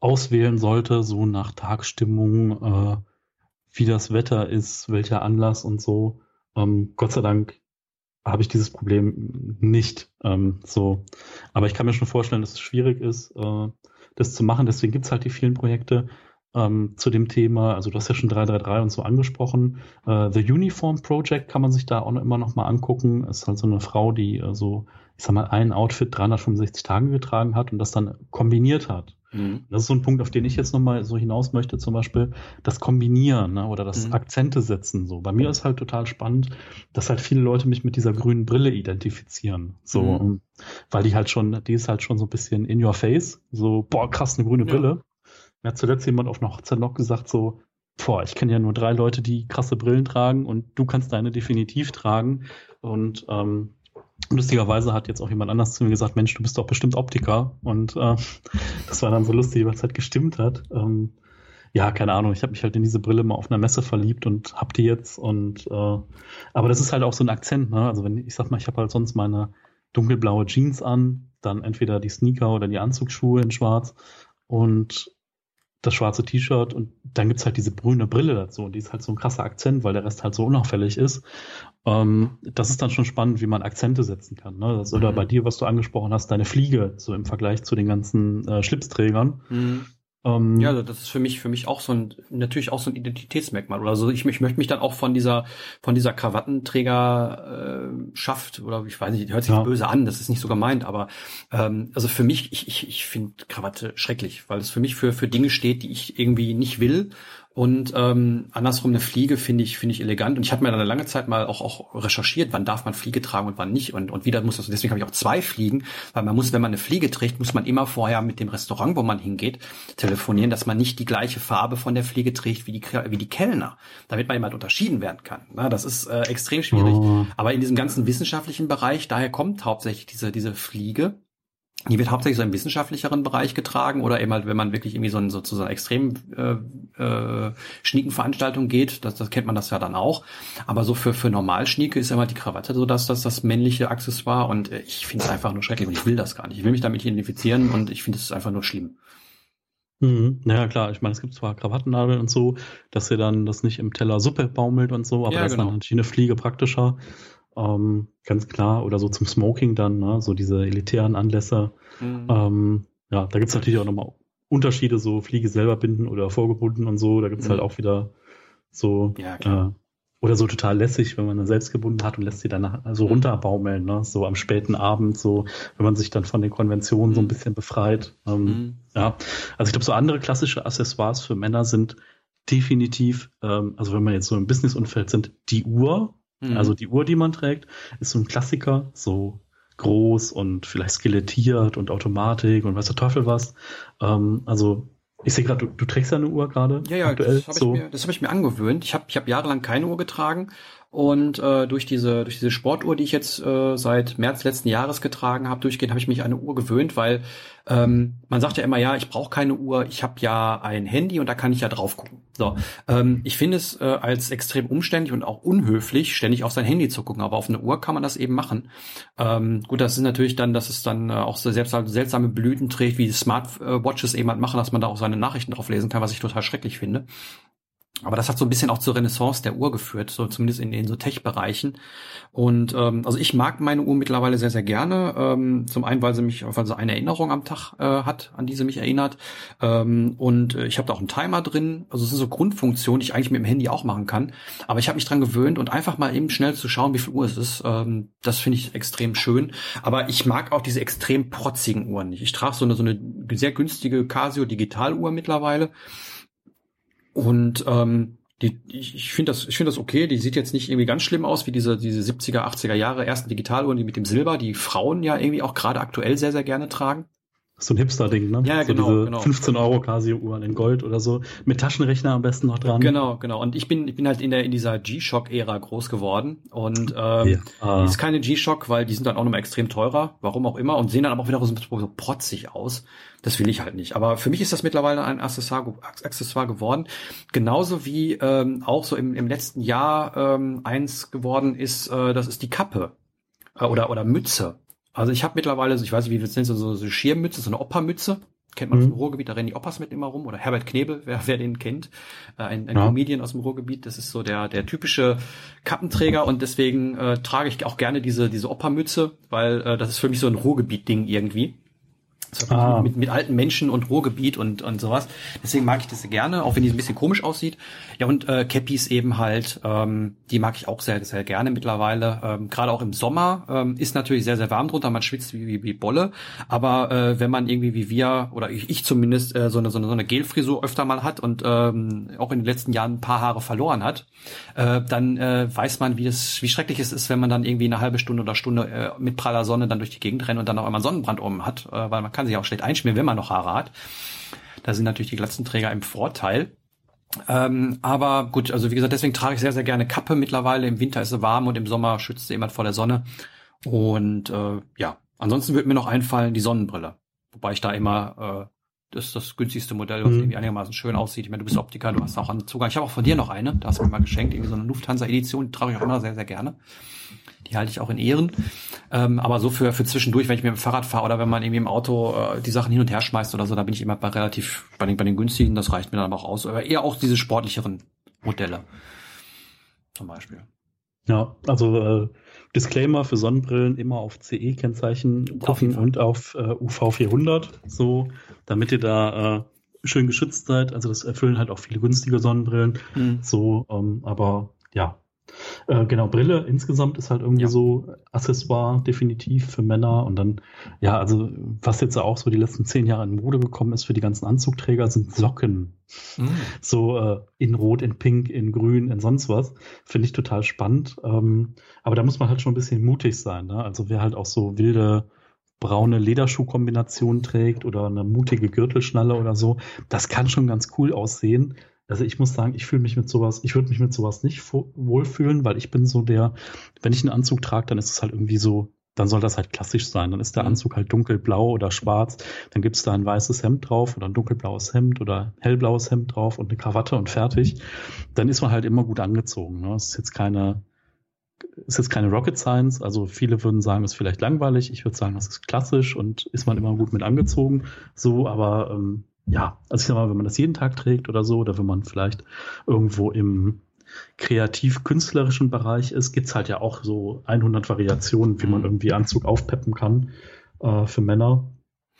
auswählen sollte, so nach Tagsstimmung, äh, wie das Wetter ist, welcher Anlass und so. Ähm, Gott sei Dank habe ich dieses Problem nicht. Ähm, so, aber ich kann mir schon vorstellen, dass es schwierig ist, äh, das zu machen. Deswegen gibt es halt die vielen Projekte ähm, zu dem Thema. Also du hast ja schon 333 und so angesprochen. Äh, The Uniform Project kann man sich da auch immer noch mal angucken. Ist halt so eine Frau, die äh, so ich sag mal, ein Outfit 365 Tage getragen hat und das dann kombiniert hat. Mhm. Das ist so ein Punkt, auf den ich jetzt nochmal so hinaus möchte, zum Beispiel das Kombinieren ne, oder das mhm. Akzente setzen. So. Bei mir ist halt total spannend, dass halt viele Leute mich mit dieser grünen Brille identifizieren. So, mhm. weil die halt schon, die ist halt schon so ein bisschen in your face. So, boah, krass, eine grüne Brille. Mir hat zuletzt jemand auf einer Hochzeit noch gesagt, so, boah, ich kenne ja nur drei Leute, die krasse Brillen tragen und du kannst deine definitiv tragen. Und ähm, lustigerweise hat jetzt auch jemand anders zu mir gesagt, Mensch, du bist doch bestimmt Optiker. Und äh, (laughs) das war dann so lustig, was halt gestimmt hat. Ähm, ja, keine Ahnung, ich habe mich halt in diese Brille mal auf einer Messe verliebt und hab die jetzt. Und äh, aber das ist halt auch so ein Akzent, ne? Also wenn ich sag mal, ich habe halt sonst meine dunkelblaue Jeans an, dann entweder die Sneaker oder die Anzugsschuhe in Schwarz. Und das schwarze T-Shirt und dann gibt's halt diese grüne Brille dazu und die ist halt so ein krasser Akzent, weil der Rest halt so unauffällig ist. Ähm, das ist dann schon spannend, wie man Akzente setzen kann. Ne? Das, oder mhm. bei dir, was du angesprochen hast, deine Fliege, so im Vergleich zu den ganzen äh, Schlipsträgern. Mhm. Ähm, ja, das ist für mich für mich auch so ein natürlich auch so ein Identitätsmerkmal oder so. Ich, ich möchte mich dann auch von dieser von dieser Krawattenträger äh, schafft oder ich weiß nicht, hört sich ja. böse an, das ist nicht so gemeint, aber ähm, also für mich ich ich, ich finde Krawatte schrecklich, weil es für mich für für Dinge steht, die ich irgendwie nicht will Und ähm, andersrum eine Fliege finde ich finde ich elegant. Und ich habe mir dann eine lange Zeit mal auch auch recherchiert, wann darf man Fliege tragen und wann nicht und und wieder muss das. Deswegen habe ich auch zwei Fliegen, weil man muss, wenn man eine Fliege trägt, muss man immer vorher mit dem Restaurant, wo man hingeht, telefonieren, dass man nicht die gleiche Farbe von der Fliege trägt wie die wie die Kellner, damit man jemand unterschieden werden kann. Na, das ist äh, extrem schwierig. Oh. Aber in diesem ganzen wissenschaftlichen Bereich, daher kommt hauptsächlich diese diese Fliege die wird hauptsächlich so im wissenschaftlicheren Bereich getragen oder eben halt, wenn man wirklich irgendwie so in sozusagen extrem äh, äh, schnieken Veranstaltungen geht, das, das kennt man das ja dann auch. Aber so für, für Normalschnieke ist immer die Krawatte so dass das das männliche Accessoire und äh, ich finde es einfach nur schrecklich und ich will das gar nicht. Ich will mich damit identifizieren und ich finde es einfach nur schlimm. Mhm. Naja, klar, ich meine, es gibt zwar Krawattennadeln und so, dass ihr dann das nicht im Teller Suppe baumelt und so, aber ja, das genau. ist dann natürlich eine Fliege praktischer. Ähm, ganz klar. Oder so zum Smoking dann, ne? so diese elitären Anlässe. Mhm. Ähm, ja, da gibt's natürlich auch nochmal Unterschiede, so Fliege selber binden oder vorgebunden und so. Da gibt's halt mhm. halt auch wieder so ja, äh, oder so total lässig, wenn man dann selbst gebunden hat und lässt sie dann so mhm. runterbaumeln, ne? so am späten Abend, so wenn man sich dann von den Konventionen so ein mhm. bisschen befreit. Ähm, mhm. Ja, also ich glaube, so andere klassische Accessoires für Männer sind definitiv, ähm, also wenn man jetzt so im Business-Umfeld sind, die Uhr, Mhm. Also die Uhr, die man trägt, ist so ein Klassiker, so groß und vielleicht skelettiert und Automatik und weiß der Teufel was. Ähm, also ich sehe gerade, du, du, trägst ja eine Uhr gerade. Ja, ja, aktuell, das habe so. ich, mir, hab ich mir angewöhnt. Ich habe ich hab jahrelang keine Uhr getragen und äh, durch diese durch diese Sportuhr, die ich jetzt äh, seit März letzten Jahres getragen habe, durchgehend habe ich mich an eine Uhr gewöhnt, weil ähm, man sagt ja immer, ja, ich brauche keine Uhr, ich habe ja ein Handy und da kann ich ja drauf gucken. So, ähm, ich finde es äh, als extrem umständlich und auch unhöflich, ständig auf sein Handy zu gucken, aber auf eine Uhr kann man das eben machen. Ähm, gut, das ist natürlich dann, dass es dann äh, auch so selbst seltsame Blüten trägt, wie Smartwatches eben halt machen, dass man da auch seine Nachrichten drauf lesen kann, was ich total schrecklich finde. Aber das hat so ein bisschen auch zur Renaissance der Uhr geführt, so zumindest in den so Tech-Bereichen. Und ähm, also ich mag meine Uhr mittlerweile sehr, sehr gerne. Ähm, zum einen, weil sie mich, weil sie eine Erinnerung am Tag äh, hat, an die sie mich erinnert. Ähm, und äh, ich habe da auch einen Timer drin. Also es sind so Grundfunktionen, die ich eigentlich mit dem Handy auch machen kann. Aber ich habe mich dran gewöhnt und einfach mal eben schnell zu schauen, wie viel Uhr es ist. Ähm, das finde ich extrem schön. Aber ich mag auch diese extrem protzigen Uhren nicht. Ich trage so eine, so eine sehr günstige Casio Digitaluhr mittlerweile. Und ähm, die, ich, finde das, ich finde das okay. Die sieht jetzt nicht irgendwie ganz schlimm aus wie diese, diese 70er, 80er Jahre ersten Digitaluhren, die mit dem Silber, die Frauen ja irgendwie auch gerade aktuell sehr, sehr gerne tragen. So ein Hipster-Ding, ne? Ja, so genau, diese genau. 15 Euro Casio-Uhren in Gold oder so. Mit Taschenrechner am besten noch dran. Genau, genau. Und ich bin, ich bin halt in der, in dieser G-Shock-Ära groß geworden. Und ähm, ja. ah. ist keine G-Shock, weil die sind dann auch nochmal extrem teurer, warum auch immer, und sehen dann aber auch wieder so, so protzig aus. Das will ich halt nicht. Aber für mich ist das mittlerweile ein Accessoire, Accessoire geworden. Genauso wie ähm, auch so im, im letzten Jahr ähm, eins geworden ist, äh, das ist die Kappe. Äh, oder, oder Mütze. Also ich habe mittlerweile, ich weiß nicht, wie wir es nennen, so, so Schirmmütze, so eine Oppermütze. Kennt man mhm. aus dem Ruhrgebiet, da rennen die Oppas mit immer rum. Oder Herbert Knebel, (laughs) wer, wer den kennt. Äh, ein, ein ja. Comedian aus dem Ruhrgebiet. Das ist so der, der typische Kappenträger und deswegen äh, trage ich auch gerne diese, diese Oppermütze, weil äh, das ist für mich so ein Ruhrgebiet-Ding irgendwie. Ah. Mit, mit, alten Menschen und Ruhrgebiet und, und sowas. Deswegen mag ich das sehr gerne, auch wenn die ein bisschen komisch aussieht. Ja, und äh, Cappies eben halt, ähm, die mag ich auch sehr, sehr gerne mittlerweile. Ähm, Gerade auch im Sommer ähm, ist natürlich sehr, sehr warm drunter, man schwitzt wie, wie, wie Bolle. Aber äh, wenn man irgendwie wie wir, oder ich, ich zumindest, äh, so, eine, so, eine, so eine Gelfrisur öfter mal hat und ähm, auch in den letzten Jahren ein paar Haare verloren hat, äh, dann äh, weiß man, wie, es, wie schrecklich es ist, wenn man dann irgendwie eine halbe Stunde oder Stunde äh, mit praller Sonne dann durch die Gegend rennt und dann auch einmal Sonnenbrand oben hat, äh, weil man kann sich auch schlecht einschmieren, wenn man noch Haare hat. Da sind natürlich die Glatzenträger im Vorteil. Ähm, aber gut, also wie gesagt, deswegen trage ich sehr, sehr gerne Kappe mittlerweile. Im Winter ist sie warm und im Sommer schützt sie jemand vor der Sonne. Und äh, ja, ansonsten würde mir noch einfallen die Sonnenbrille. Wobei ich da immer, äh, das ist das günstigste Modell, was mhm. irgendwie einigermaßen schön aussieht. Ich meine, du bist Optiker, du hast auch einen Zugang. Ich habe auch von dir noch eine, da hast du mir mal geschenkt, irgendwie so eine Lufthansa-Edition, die trage ich auch immer sehr, sehr gerne. Die halte ich auch in Ehren. Ähm, aber so für, für zwischendurch, wenn ich mit dem Fahrrad fahre oder wenn man irgendwie im Auto äh, die Sachen hin und her schmeißt oder so, da bin ich immer bei relativ, bei den, bei den günstigen, das reicht mir dann auch aus. Aber eher auch diese sportlicheren Modelle. Zum Beispiel. Ja, also äh, Disclaimer für Sonnenbrillen immer auf CE-Kennzeichen gucken und auf äh, UV 400, so, damit ihr da äh, schön geschützt seid. Also das erfüllen halt auch viele günstige Sonnenbrillen. Mhm. So, ähm, aber ja, Äh, genau, Brille insgesamt ist halt irgendwie ja. so Accessoire definitiv für Männer. Und dann, ja, also was jetzt auch so die letzten zehn Jahre in Mode gekommen ist für die ganzen Anzugträger, sind Socken. Mhm. So äh, in Rot, in Pink, in Grün, in sonst was. Finde ich total spannend. Ähm, aber da muss man halt schon ein bisschen mutig sein. Ne? Also wer halt auch so wilde braune Lederschuhkombination trägt oder eine mutige Gürtelschnalle oder so, das kann schon ganz cool aussehen. Also ich muss sagen, ich fühle mich mit sowas, ich würde mich mit sowas nicht wohlfühlen, weil ich bin so der, wenn ich einen Anzug trage, dann ist es halt irgendwie so, dann soll das halt klassisch sein. Dann ist der mhm. Anzug halt dunkelblau oder schwarz. Dann gibt es da ein weißes Hemd drauf oder ein dunkelblaues Hemd oder hellblaues Hemd drauf und eine Krawatte und fertig. Dann ist man halt immer gut angezogen. Ne? Das ist jetzt keine, ist jetzt keine Rocket Science. Also viele würden sagen, es ist vielleicht langweilig. Ich würde sagen, das ist klassisch und ist man immer gut mit angezogen. So, aber ähm, ja, also ich sag mal, wenn man das jeden Tag trägt oder so, oder wenn man vielleicht irgendwo im kreativ-künstlerischen Bereich ist, gibt's halt ja auch so 100 Variationen, wie man mhm. irgendwie Anzug aufpeppen kann äh, für Männer.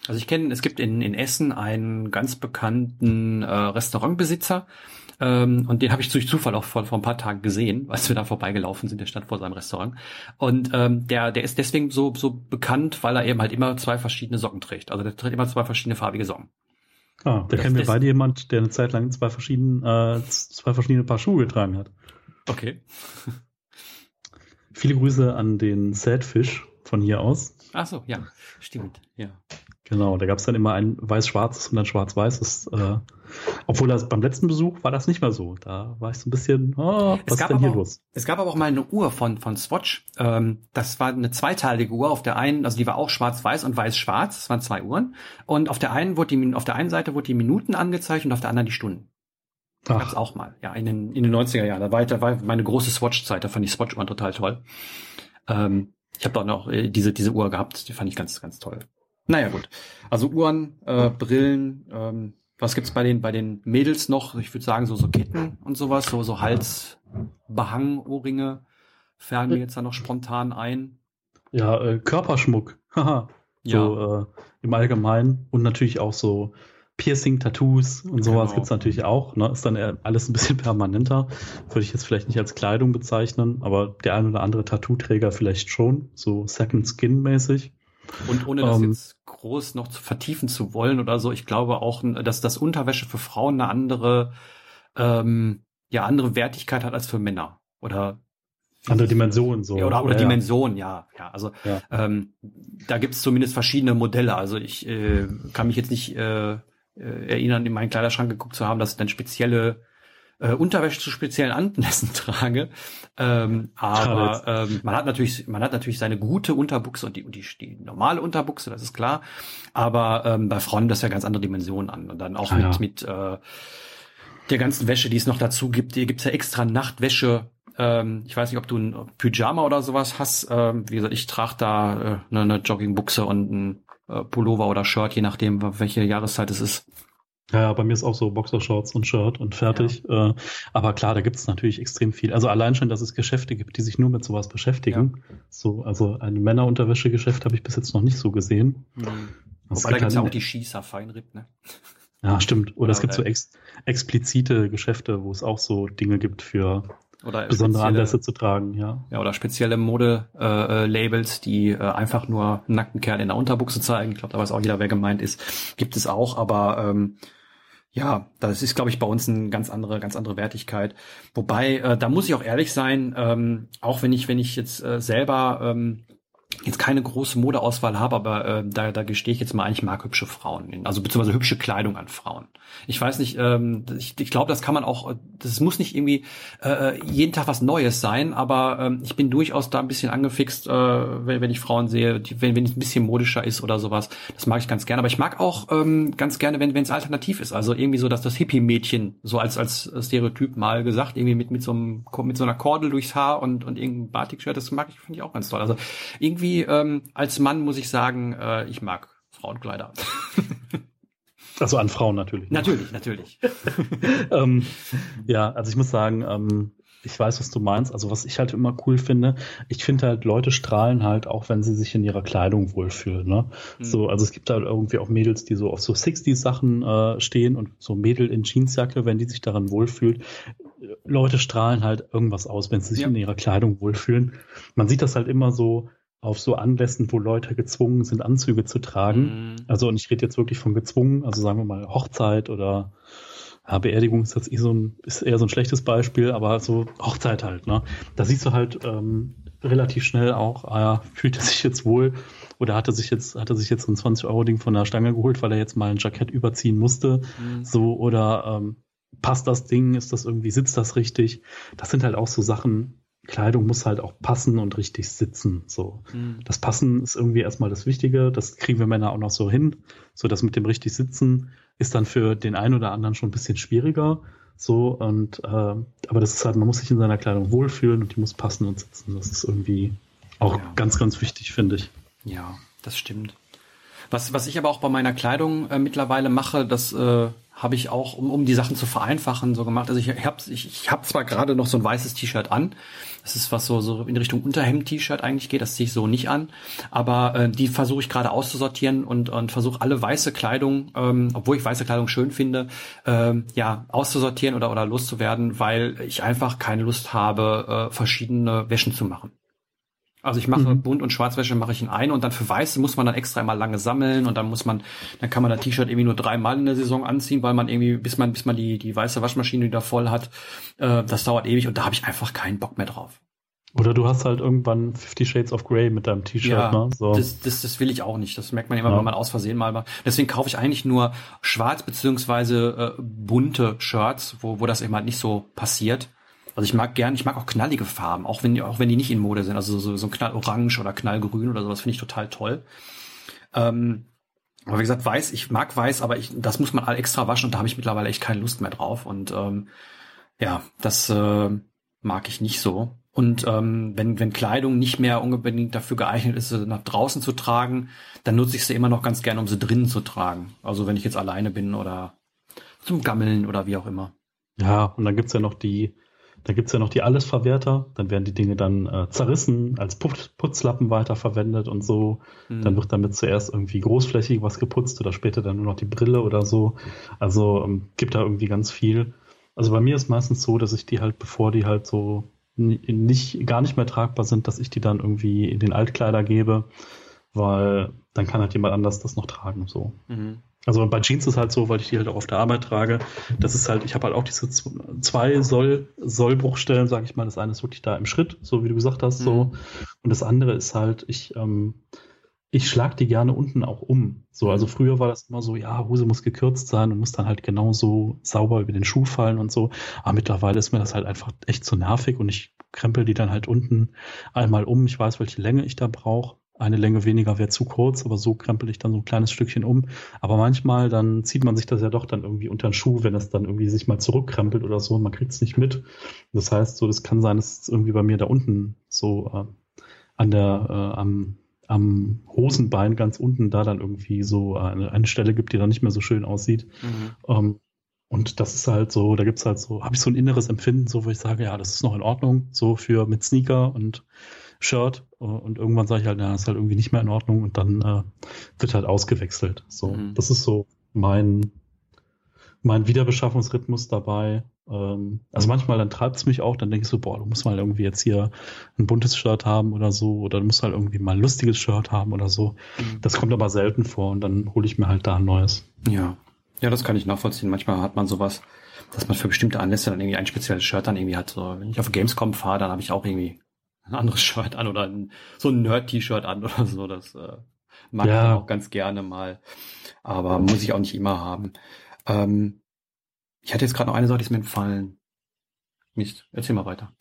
Also ich kenne, es gibt in, in Essen einen ganz bekannten äh, Restaurantbesitzer, ähm, und den habe ich durch Zufall auch vor, vor ein paar Tagen gesehen, als wir da vorbeigelaufen sind, der stand vor seinem Restaurant. Und ähm, der, der ist deswegen so, so bekannt, weil er eben halt immer zwei verschiedene Socken trägt. Also der trägt immer zwei verschiedene farbige Socken. Ah, da kennen wir beide jemand, der eine Zeit lang zwei verschiedene, äh, zwei verschiedene Paar Schuhe getragen hat. Okay. Viele Grüße an den Sadfish von hier aus. Ach so, ja, stimmt, ja. Genau, da gab es dann immer ein weiß-schwarzes und ein schwarz-weißes. Äh, obwohl das beim letzten Besuch war das nicht mehr so. Da war ich so ein bisschen, oh, was ist denn hier auch, los? Es gab aber auch mal eine Uhr von, von Swatch. Ähm, das war eine zweiteilige Uhr. Auf der einen, also die war auch schwarz-weiß und weiß-schwarz. Das waren zwei Uhren. Und auf der einen wurde die, auf der einen Seite wurde die Minuten angezeigt und auf der anderen die Stunden. Ach. Gab's auch mal. Ja, in den, in den 90er Jahren. Da war, da war meine große Swatch-Zeit. Da fand ich Swatch-Uhren total toll. Ähm, ich habe da noch äh, diese, diese Uhr gehabt. Die fand ich ganz, ganz toll. Naja, gut. Also Uhren, äh, Brillen, ähm, was gibt's bei den, bei den Mädels noch? Ich würde sagen, so, so Ketten und sowas, so, so Halsbehang, Ohrringe fallen mir jetzt da noch spontan ein. Ja, äh, Körperschmuck. (laughs) Haha. so, ja. äh, im Allgemeinen. Und natürlich auch so Piercing, Tattoos und sowas genau. gibt's natürlich auch. Ne? Ist dann alles ein bisschen (laughs) permanenter. Würde ich jetzt vielleicht nicht als Kleidung bezeichnen, aber der ein oder andere Tattoo-Träger vielleicht schon. So Second Skin mäßig. Und ohne das ähm, jetzt groß noch zu vertiefen zu wollen oder so, ich glaube auch, dass das Unterwäsche für Frauen eine andere, ähm, ja, andere Wertigkeit hat als für Männer. Oder andere Dimensionen so. Ja, oder oder ja, Dimensionen, ja. ja. Also ja. Ähm, da gibt es zumindest verschiedene Modelle. Also ich äh, kann mich jetzt nicht äh, äh, erinnern, in meinen Kleiderschrank geguckt zu haben, dass es dann spezielle äh, Unterwäsche zu speziellen Anlässen (laughs) trage. Ähm, aber ähm, man hat natürlich, man hat natürlich seine gute Unterbuchse und die, die, die normale Unterbuchse, das ist klar. Aber ähm, bei Frauen das ja ganz andere Dimensionen an und dann auch ah, mit ja. mit äh, der ganzen Wäsche, die es noch dazu gibt. Hier gibt's ja extra Nachtwäsche. Ähm, ich weiß nicht, ob du ein Pyjama oder sowas hast. Ähm, wie gesagt, ich trage da äh, eine, eine Joggingbuchse und ein äh, Pullover oder Shirt, je nachdem, welche Jahreszeit es ist. Ja, bei mir ist auch so Boxershorts und Shirt und fertig. Ja. Äh, aber klar, da gibt es natürlich extrem viel. Also allein schon, dass es Geschäfte gibt, die sich nur mit sowas beschäftigen. Ja. So, also ein Männerunterwäschegeschäft habe ich bis jetzt noch nicht so gesehen. Mhm. Wobei da gibt es ja auch die Schießer Feinripp, ne? Ja, stimmt. Oder ja, es gibt so ex explizite Geschäfte, wo es auch so Dinge gibt für oder besondere Anlässe zu tragen, ja. Ja, oder spezielle Mode-Labels, äh, die äh, einfach nur einen nackten Kerl in der Unterbuchse zeigen. Ich glaube, da weiß auch jeder, wer gemeint ist. Gibt es auch, aber ähm, ja, das ist, glaube ich, bei uns eine ganz andere, ganz andere Wertigkeit. Wobei, äh, da muss ich auch ehrlich sein, ähm, auch wenn ich, wenn ich jetzt äh, selber ähm, jetzt keine große Modeauswahl habe, aber äh, da, da gestehe ich jetzt mal, ich mag hübsche Frauen, also beziehungsweise hübsche Kleidung an Frauen. Ich weiß nicht, ähm, ich, ich glaube, das kann man auch, das muss nicht irgendwie äh, jeden Tag was Neues sein, aber ähm, ich bin durchaus da ein bisschen angefixt, äh, wenn, wenn ich Frauen sehe, die, wenn, wenn es ein bisschen modischer ist oder sowas. Das mag ich ganz gerne. Aber ich mag auch ähm, ganz gerne, wenn wenn es alternativ ist. Also irgendwie so, dass das Hippie-Mädchen, so als als Stereotyp mal gesagt, irgendwie mit mit so einem mit so einer Kordel durchs Haar und und irgendein Batik-Shirt, das mag ich, finde ich auch ganz toll. Also irgendwie ähm, als Mann muss ich sagen, äh, ich mag Frauenkleider. (laughs) Also an Frauen natürlich. Ne? Natürlich, natürlich. (laughs) ähm, ja, also ich muss sagen, ähm, ich weiß, was du meinst. Also was ich halt immer cool finde, ich finde halt, Leute strahlen halt auch, wenn sie sich in ihrer Kleidung wohlfühlen. Ne? Mhm. So, also es gibt halt irgendwie auch Mädels, die so auf so 60s Sachen äh, stehen und so Mädel in Jeansjacke, wenn die sich daran wohlfühlt, Leute strahlen halt irgendwas aus, wenn sie sich Ja. in ihrer Kleidung wohlfühlen. Man sieht das halt immer so auf so Anlässen, wo Leute gezwungen sind, Anzüge zu tragen. Mhm. Also, und ich rede jetzt wirklich von gezwungen, also sagen wir mal Hochzeit oder ja, Beerdigung ist jetzt eh so ein, ist eher so ein schlechtes Beispiel, aber so Hochzeit halt, ne? Da siehst du halt ähm, relativ schnell auch, ah ja, fühlt er sich jetzt wohl oder hat er sich jetzt, hat er sich jetzt ein 20-Euro-Ding von der Stange geholt, weil er jetzt mal ein Jackett überziehen musste, Mhm. so oder ähm, passt das Ding, ist das irgendwie, sitzt das richtig? Das sind halt auch so Sachen, Kleidung muss halt auch passen und richtig sitzen, so. Mhm. Das Passen ist irgendwie erstmal das Wichtige. Das kriegen wir Männer auch noch so hin. So das mit dem richtig Sitzen ist dann für den einen oder anderen schon ein bisschen schwieriger. So und äh, aber das ist halt, man muss sich in seiner Kleidung wohlfühlen und die muss passen und sitzen. Das ist irgendwie auch Ja. ganz, ganz wichtig, finde ich. Ja, das stimmt. Was, was ich aber auch bei meiner Kleidung äh, mittlerweile mache, das äh, habe ich auch, um, um die Sachen zu vereinfachen, so gemacht. Also ich habe ich, ich hab zwar gerade noch so ein weißes T-Shirt an, das ist was so, so in Richtung Unterhemd-T-Shirt eigentlich geht, das ziehe ich so nicht an, aber äh, die versuche ich gerade auszusortieren und, und versuche alle weiße Kleidung, ähm, obwohl ich weiße Kleidung schön finde, ähm, ja, auszusortieren oder, oder loszuwerden, weil ich einfach keine Lust habe, äh, verschiedene Wäschen zu machen. Also ich mache Mhm. bunt und Schwarzwäsche mache ich in eine und dann für weiße muss man dann extra immer lange sammeln und dann muss man, dann kann man das T-Shirt irgendwie nur dreimal in der Saison anziehen, weil man irgendwie, bis man, bis man die, die weiße Waschmaschine wieder voll hat, äh, das dauert ewig und da habe ich einfach keinen Bock mehr drauf. Oder du hast halt irgendwann Fifty Shades of Grey mit deinem T-Shirt, Ja, ne? So. das, das, das will ich auch nicht. Das merkt man immer, Ja. wenn man aus Versehen mal macht. Deswegen kaufe ich eigentlich nur schwarz beziehungsweise äh, bunte Shirts, wo, wo das eben halt nicht so passiert. Also ich mag gern, ich mag auch knallige Farben, auch wenn, die- auch wenn die nicht in Mode sind. Also so, so ein Knallorange oder Knallgrün oder sowas finde ich total toll. Ähm, aber wie gesagt, weiß, ich mag weiß, aber ich, das muss man all extra waschen und da habe ich mittlerweile echt keine Lust mehr drauf. Und ähm, ja, das äh, mag ich nicht so. Und ähm, wenn, wenn Kleidung nicht mehr unbedingt dafür geeignet ist, sie nach draußen zu tragen, dann nutze ich sie immer noch ganz gerne, um sie drinnen zu tragen. Also wenn ich jetzt alleine bin oder zum Gammeln oder wie auch immer. Ja, und dann gibt's ja noch die, da gibt's ja noch die Allesverwerter, dann werden die Dinge dann äh, zerrissen, als Putz, Putzlappen weiterverwendet und so. Hm. Dann wird damit zuerst irgendwie großflächig was geputzt oder später dann nur noch die Brille oder so. Also ähm, gibt da irgendwie ganz viel. Also bei mir ist meistens so, dass ich die halt, bevor die halt so ni- nicht, gar nicht mehr tragbar sind, dass ich die dann irgendwie in den Altkleider gebe, weil dann kann halt jemand anders das noch tragen, so. Mhm. Also bei Jeans ist halt so, weil ich die halt auch auf der Arbeit trage. Das ist halt, ich habe halt auch diese zwei Soll, Sollbruchstellen, sage ich mal. Das eine ist wirklich da im Schritt, so wie du gesagt hast, so. Mhm. Und das andere ist halt, ich, ähm, ich schlag die gerne unten auch um. So, also früher war das immer so, ja, Hose muss gekürzt sein und muss dann halt genauso sauber über den Schuh fallen und so. Aber mittlerweile ist mir das halt einfach echt zu nervig und ich krempel die dann halt unten einmal um. Ich weiß, welche Länge ich da brauche. Eine Länge weniger wäre zu kurz, aber so krempel ich dann so ein kleines Stückchen um. Aber manchmal dann zieht man sich das ja doch dann irgendwie unter den Schuh, wenn es dann irgendwie sich mal zurückkrempelt oder so und man kriegt es nicht mit. Das heißt, so das kann sein, dass es irgendwie bei mir da unten so äh, an der äh, am am Hosenbein ganz unten da dann irgendwie so eine, eine Stelle gibt, die dann nicht mehr so schön aussieht. Mhm. Ähm, und das ist halt so, da gibt's halt so, habe ich so ein inneres Empfinden, so wo ich sage, ja, das ist noch in Ordnung, so für mit Sneaker und Shirt. Äh, Und irgendwann sage ich halt, das ist halt irgendwie nicht mehr in Ordnung und dann äh, wird halt ausgewechselt. So, Mhm. das ist so mein, mein Wiederbeschaffungsrhythmus dabei. Ähm, also manchmal dann treibt's mich auch, dann denke ich so, boah, du musst mal irgendwie jetzt hier ein buntes Shirt haben oder so, oder du musst halt irgendwie mal ein lustiges Shirt haben oder so. Mhm. Das kommt aber selten vor und dann hole ich mir halt da ein neues. Ja. Ja, das kann ich nachvollziehen. Manchmal hat man sowas, dass man für bestimmte Anlässe dann irgendwie ein spezielles Shirt dann irgendwie hat. So, wenn ich auf Gamescom fahre, dann habe ich auch irgendwie ein anderes Shirt an oder ein, so ein Nerd-T-Shirt an oder so. Das äh, mag Ja. ich auch ganz gerne mal. Aber muss ich auch nicht immer haben. Ähm, ich hatte jetzt gerade noch eine Sache, die ist mir entfallen. Mist, erzähl mal weiter.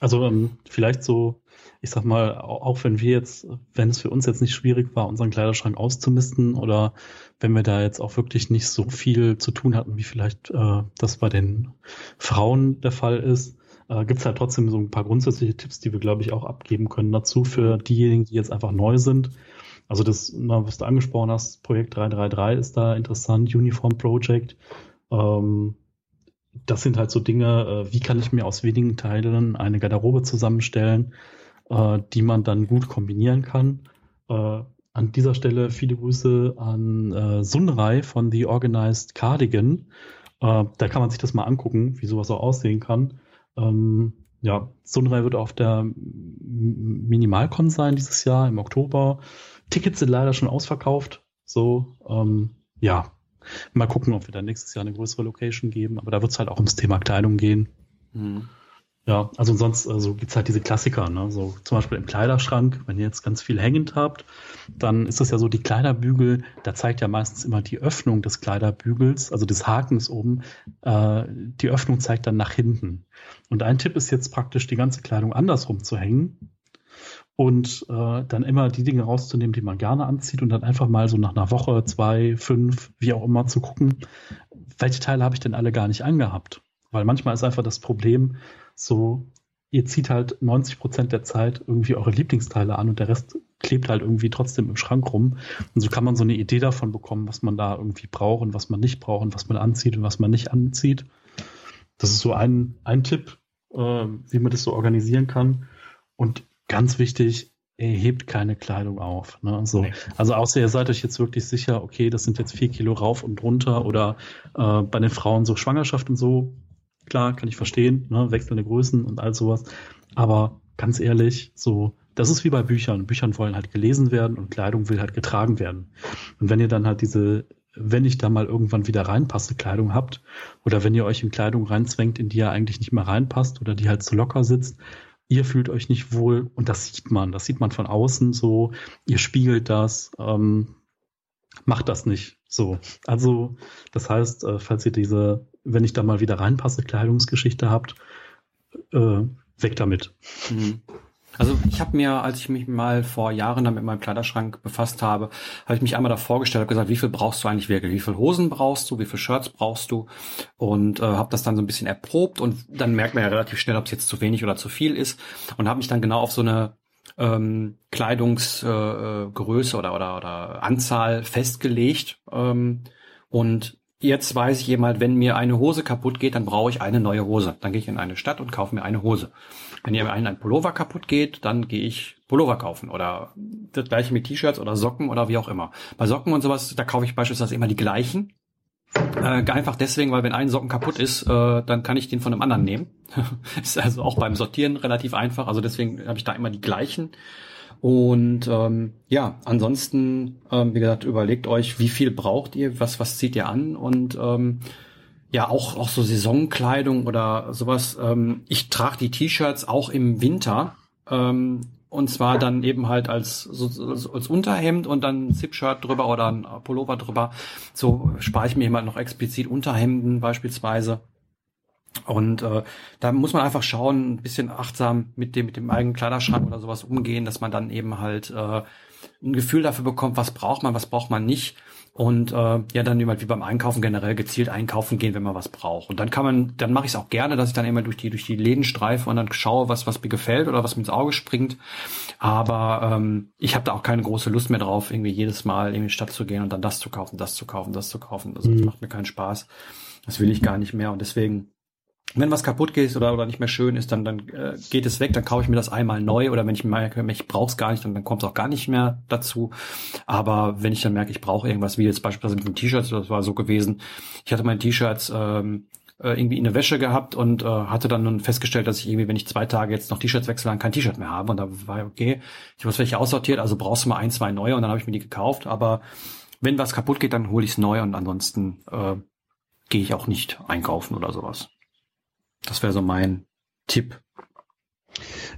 Also ähm, vielleicht so, ich sag mal, au- auch wenn wir jetzt, wenn es für uns jetzt nicht schwierig war, unseren Kleiderschrank auszumisten oder wenn wir da jetzt auch wirklich nicht so viel zu tun hatten, wie vielleicht äh, das bei den Frauen der Fall ist, äh, gibt es halt trotzdem so ein paar grundsätzliche Tipps, die wir, glaube ich, auch abgeben können dazu für diejenigen, die jetzt einfach neu sind. Also das, na, was du angesprochen hast, Projekt 333 ist da interessant, Uniform Project. Ähm, das sind halt so Dinge, äh, wie kann ich mir aus wenigen Teilen eine Garderobe zusammenstellen, äh, die man dann gut kombinieren kann. Äh, an dieser Stelle viele Grüße an äh, Sunrei von The Organized Cardigan. Äh, da kann man sich das mal angucken, wie sowas auch aussehen kann. Ähm, ja, Sunray wird auf der Minimalcon sein dieses Jahr im Oktober. Tickets sind leider schon ausverkauft. So, ähm, ja, mal gucken, ob wir dann nächstes Jahr eine größere Location geben. Aber da wird es halt auch ums Thema Kleidung gehen. Mhm. Ja, also sonst also gibt's halt diese Klassiker, ne? So zum Beispiel im Kleiderschrank, wenn ihr jetzt ganz viel hängend habt, dann ist das ja so, die Kleiderbügel, da zeigt ja meistens immer die Öffnung des Kleiderbügels, also des Hakens oben, äh, die Öffnung zeigt dann nach hinten. Und ein Tipp ist jetzt praktisch, die ganze Kleidung andersrum zu hängen und äh, dann immer die Dinge rauszunehmen, die man gerne anzieht und dann einfach mal so nach einer Woche, zwei, fünf, wie auch immer zu gucken, welche Teile habe ich denn alle gar nicht angehabt. Weil manchmal ist einfach das Problem, so, ihr zieht halt 90 Prozent der Zeit irgendwie eure Lieblingsteile an und der Rest klebt halt irgendwie trotzdem im Schrank rum. Und so kann man so eine Idee davon bekommen, was man da irgendwie braucht und was man nicht braucht und was man anzieht und was man nicht anzieht. Das ist so ein, ein Tipp, äh, wie man das so organisieren kann. Und ganz wichtig, erhebt keine Kleidung auf. Ne? So. Nee. Also außer ihr seid euch jetzt wirklich sicher, okay, das sind jetzt vier Kilo rauf und runter oder äh, bei den Frauen so Schwangerschaft und so, Klar, kann ich verstehen, ne? wechselnde Größen und all sowas. Aber ganz ehrlich, so, das ist wie bei Büchern. Büchern wollen halt gelesen werden und Kleidung will halt getragen werden. Und wenn ihr dann halt diese, wenn ich da mal irgendwann wieder reinpasse, Kleidung habt, oder wenn ihr euch in Kleidung reinzwängt, in die ihr eigentlich nicht mehr reinpasst oder die halt zu locker sitzt, ihr fühlt euch nicht wohl und das sieht man, das sieht man von außen so, ihr spiegelt das, ähm, macht das nicht so. Also, das heißt, äh, falls ihr diese wenn ich da mal wieder reinpasse, Kleidungsgeschichte habt, äh, weg damit. Mhm. Also ich habe mir, als ich mich mal vor Jahren dann mit meinem Kleiderschrank befasst habe, habe ich mich einmal da vorgestellt, habe gesagt, wie viel brauchst du eigentlich wirklich? Wie viel Hosen brauchst du? Wie viel Shirts brauchst du? Und äh, habe das dann so ein bisschen erprobt und dann merkt man ja relativ schnell, ob es jetzt zu wenig oder zu viel ist und habe mich dann genau auf so eine ähm, Kleidungsgröße äh, oder, oder, oder Anzahl festgelegt ähm, und Jetzt weiß halt, wenn mir eine Hose kaputt geht, dann brauche ich eine neue Hose. Dann gehe ich in eine Stadt und kaufe mir eine Hose. Wenn mir ein Pullover kaputt geht, dann gehe ich Pullover kaufen oder das gleiche mit T-Shirts oder Socken oder wie auch immer. Bei Socken und sowas, da kaufe ich beispielsweise immer die gleichen. Äh, einfach deswegen, weil wenn ein Socken kaputt ist, äh, dann kann ich den von einem anderen nehmen. (laughs) ist also auch beim Sortieren relativ einfach. Also deswegen habe ich da immer die gleichen. Und ähm, ja, ansonsten, ähm, wie gesagt, überlegt euch, wie viel braucht ihr, was, was zieht ihr an und ähm, ja, auch, auch so Saisonkleidung oder sowas. Ähm, ich trage die T-Shirts auch im Winter. Ähm, und zwar dann eben halt als, so, als Unterhemd und dann ein Zip-Shirt drüber oder ein Pullover drüber. So spare ich mir immer noch explizit Unterhemden beispielsweise. Und äh, da muss man einfach schauen, ein bisschen achtsam mit dem, mit dem eigenen Kleiderschrank oder sowas umgehen, dass man dann eben halt äh, ein Gefühl dafür bekommt, was braucht man, was braucht man nicht. Und äh, ja, dann immer wie beim Einkaufen generell gezielt einkaufen gehen, wenn man was braucht. Und dann kann man, dann mache ich es auch gerne, dass ich dann immer durch die durch die Läden streife und dann schaue, was was mir gefällt oder was mir ins Auge springt. Aber ähm, ich habe da auch keine große Lust mehr drauf, irgendwie jedes Mal in die Stadt zu gehen und dann das zu kaufen, das zu kaufen, das zu kaufen. Also das mhm. macht mir keinen Spaß. Das will ich gar nicht mehr. Und deswegen wenn was kaputt geht oder, oder nicht mehr schön ist, dann, dann äh, geht es weg, dann kaufe ich mir das einmal neu oder wenn ich merke, ich brauche es gar nicht, dann, dann kommt es auch gar nicht mehr dazu. Aber wenn ich dann merke, ich brauche irgendwas, wie jetzt beispielsweise mit den T-Shirts, das war so gewesen, ich hatte meine T-Shirts ähm, äh, irgendwie in der Wäsche gehabt und äh, hatte dann nun festgestellt, dass ich irgendwie, wenn ich zwei Tage jetzt noch T-Shirts wechsle, dann kein T-Shirt mehr habe. Und da war okay, ich habe welche aussortiert, also brauchst du mal ein, zwei neue und dann habe ich mir die gekauft. Aber wenn was kaputt geht, dann hole ich es neu und ansonsten äh, gehe ich auch nicht einkaufen oder sowas. Das wäre so mein Tipp.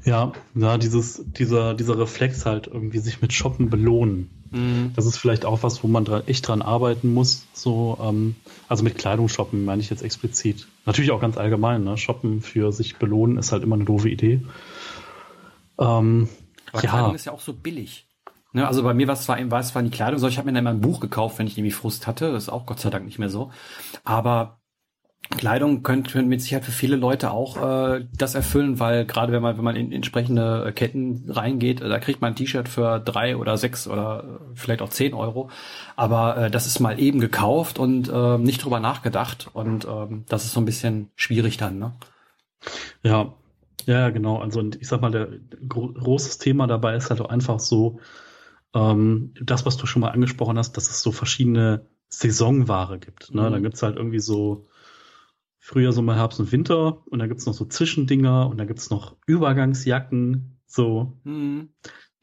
Ja, ja, dieses, dieser, dieser Reflex halt irgendwie sich mit Shoppen belohnen. Mhm. Das ist vielleicht auch was, wo man dran, echt dran arbeiten muss. So, ähm, also mit Kleidung shoppen meine ich jetzt explizit. Natürlich auch ganz allgemein, ne? Shoppen für sich belohnen ist halt immer eine doofe Idee. Ähm, Aber ja. Kleidung ist ja auch so billig. Ne, also bei mir war es zwar, war es zwar die Kleidung, sondern ich habe mir dann immer ein Buch gekauft, wenn ich irgendwie Frust hatte. Das ist auch Gott sei Dank nicht mehr so. Aber Kleidung könnte mit Sicherheit für viele Leute auch äh, das erfüllen, weil gerade wenn man wenn man in entsprechende Ketten reingeht, da kriegt man ein T-Shirt für drei oder sechs oder vielleicht auch zehn Euro. Aber äh, das ist mal eben gekauft und äh, nicht drüber nachgedacht und ähm, das ist so ein bisschen schwierig dann. Ne? Ja, ja, genau. Also und ich sag mal, der gro großes Thema dabei ist halt auch einfach so ähm, das, was du schon mal angesprochen hast, dass es so verschiedene Saisonware gibt. Ne? Mhm. Da gibt's halt irgendwie so Frühjahr, Sommer, Herbst und Winter und da gibt's noch so Zwischendinger und da gibt's noch Übergangsjacken, so. Mhm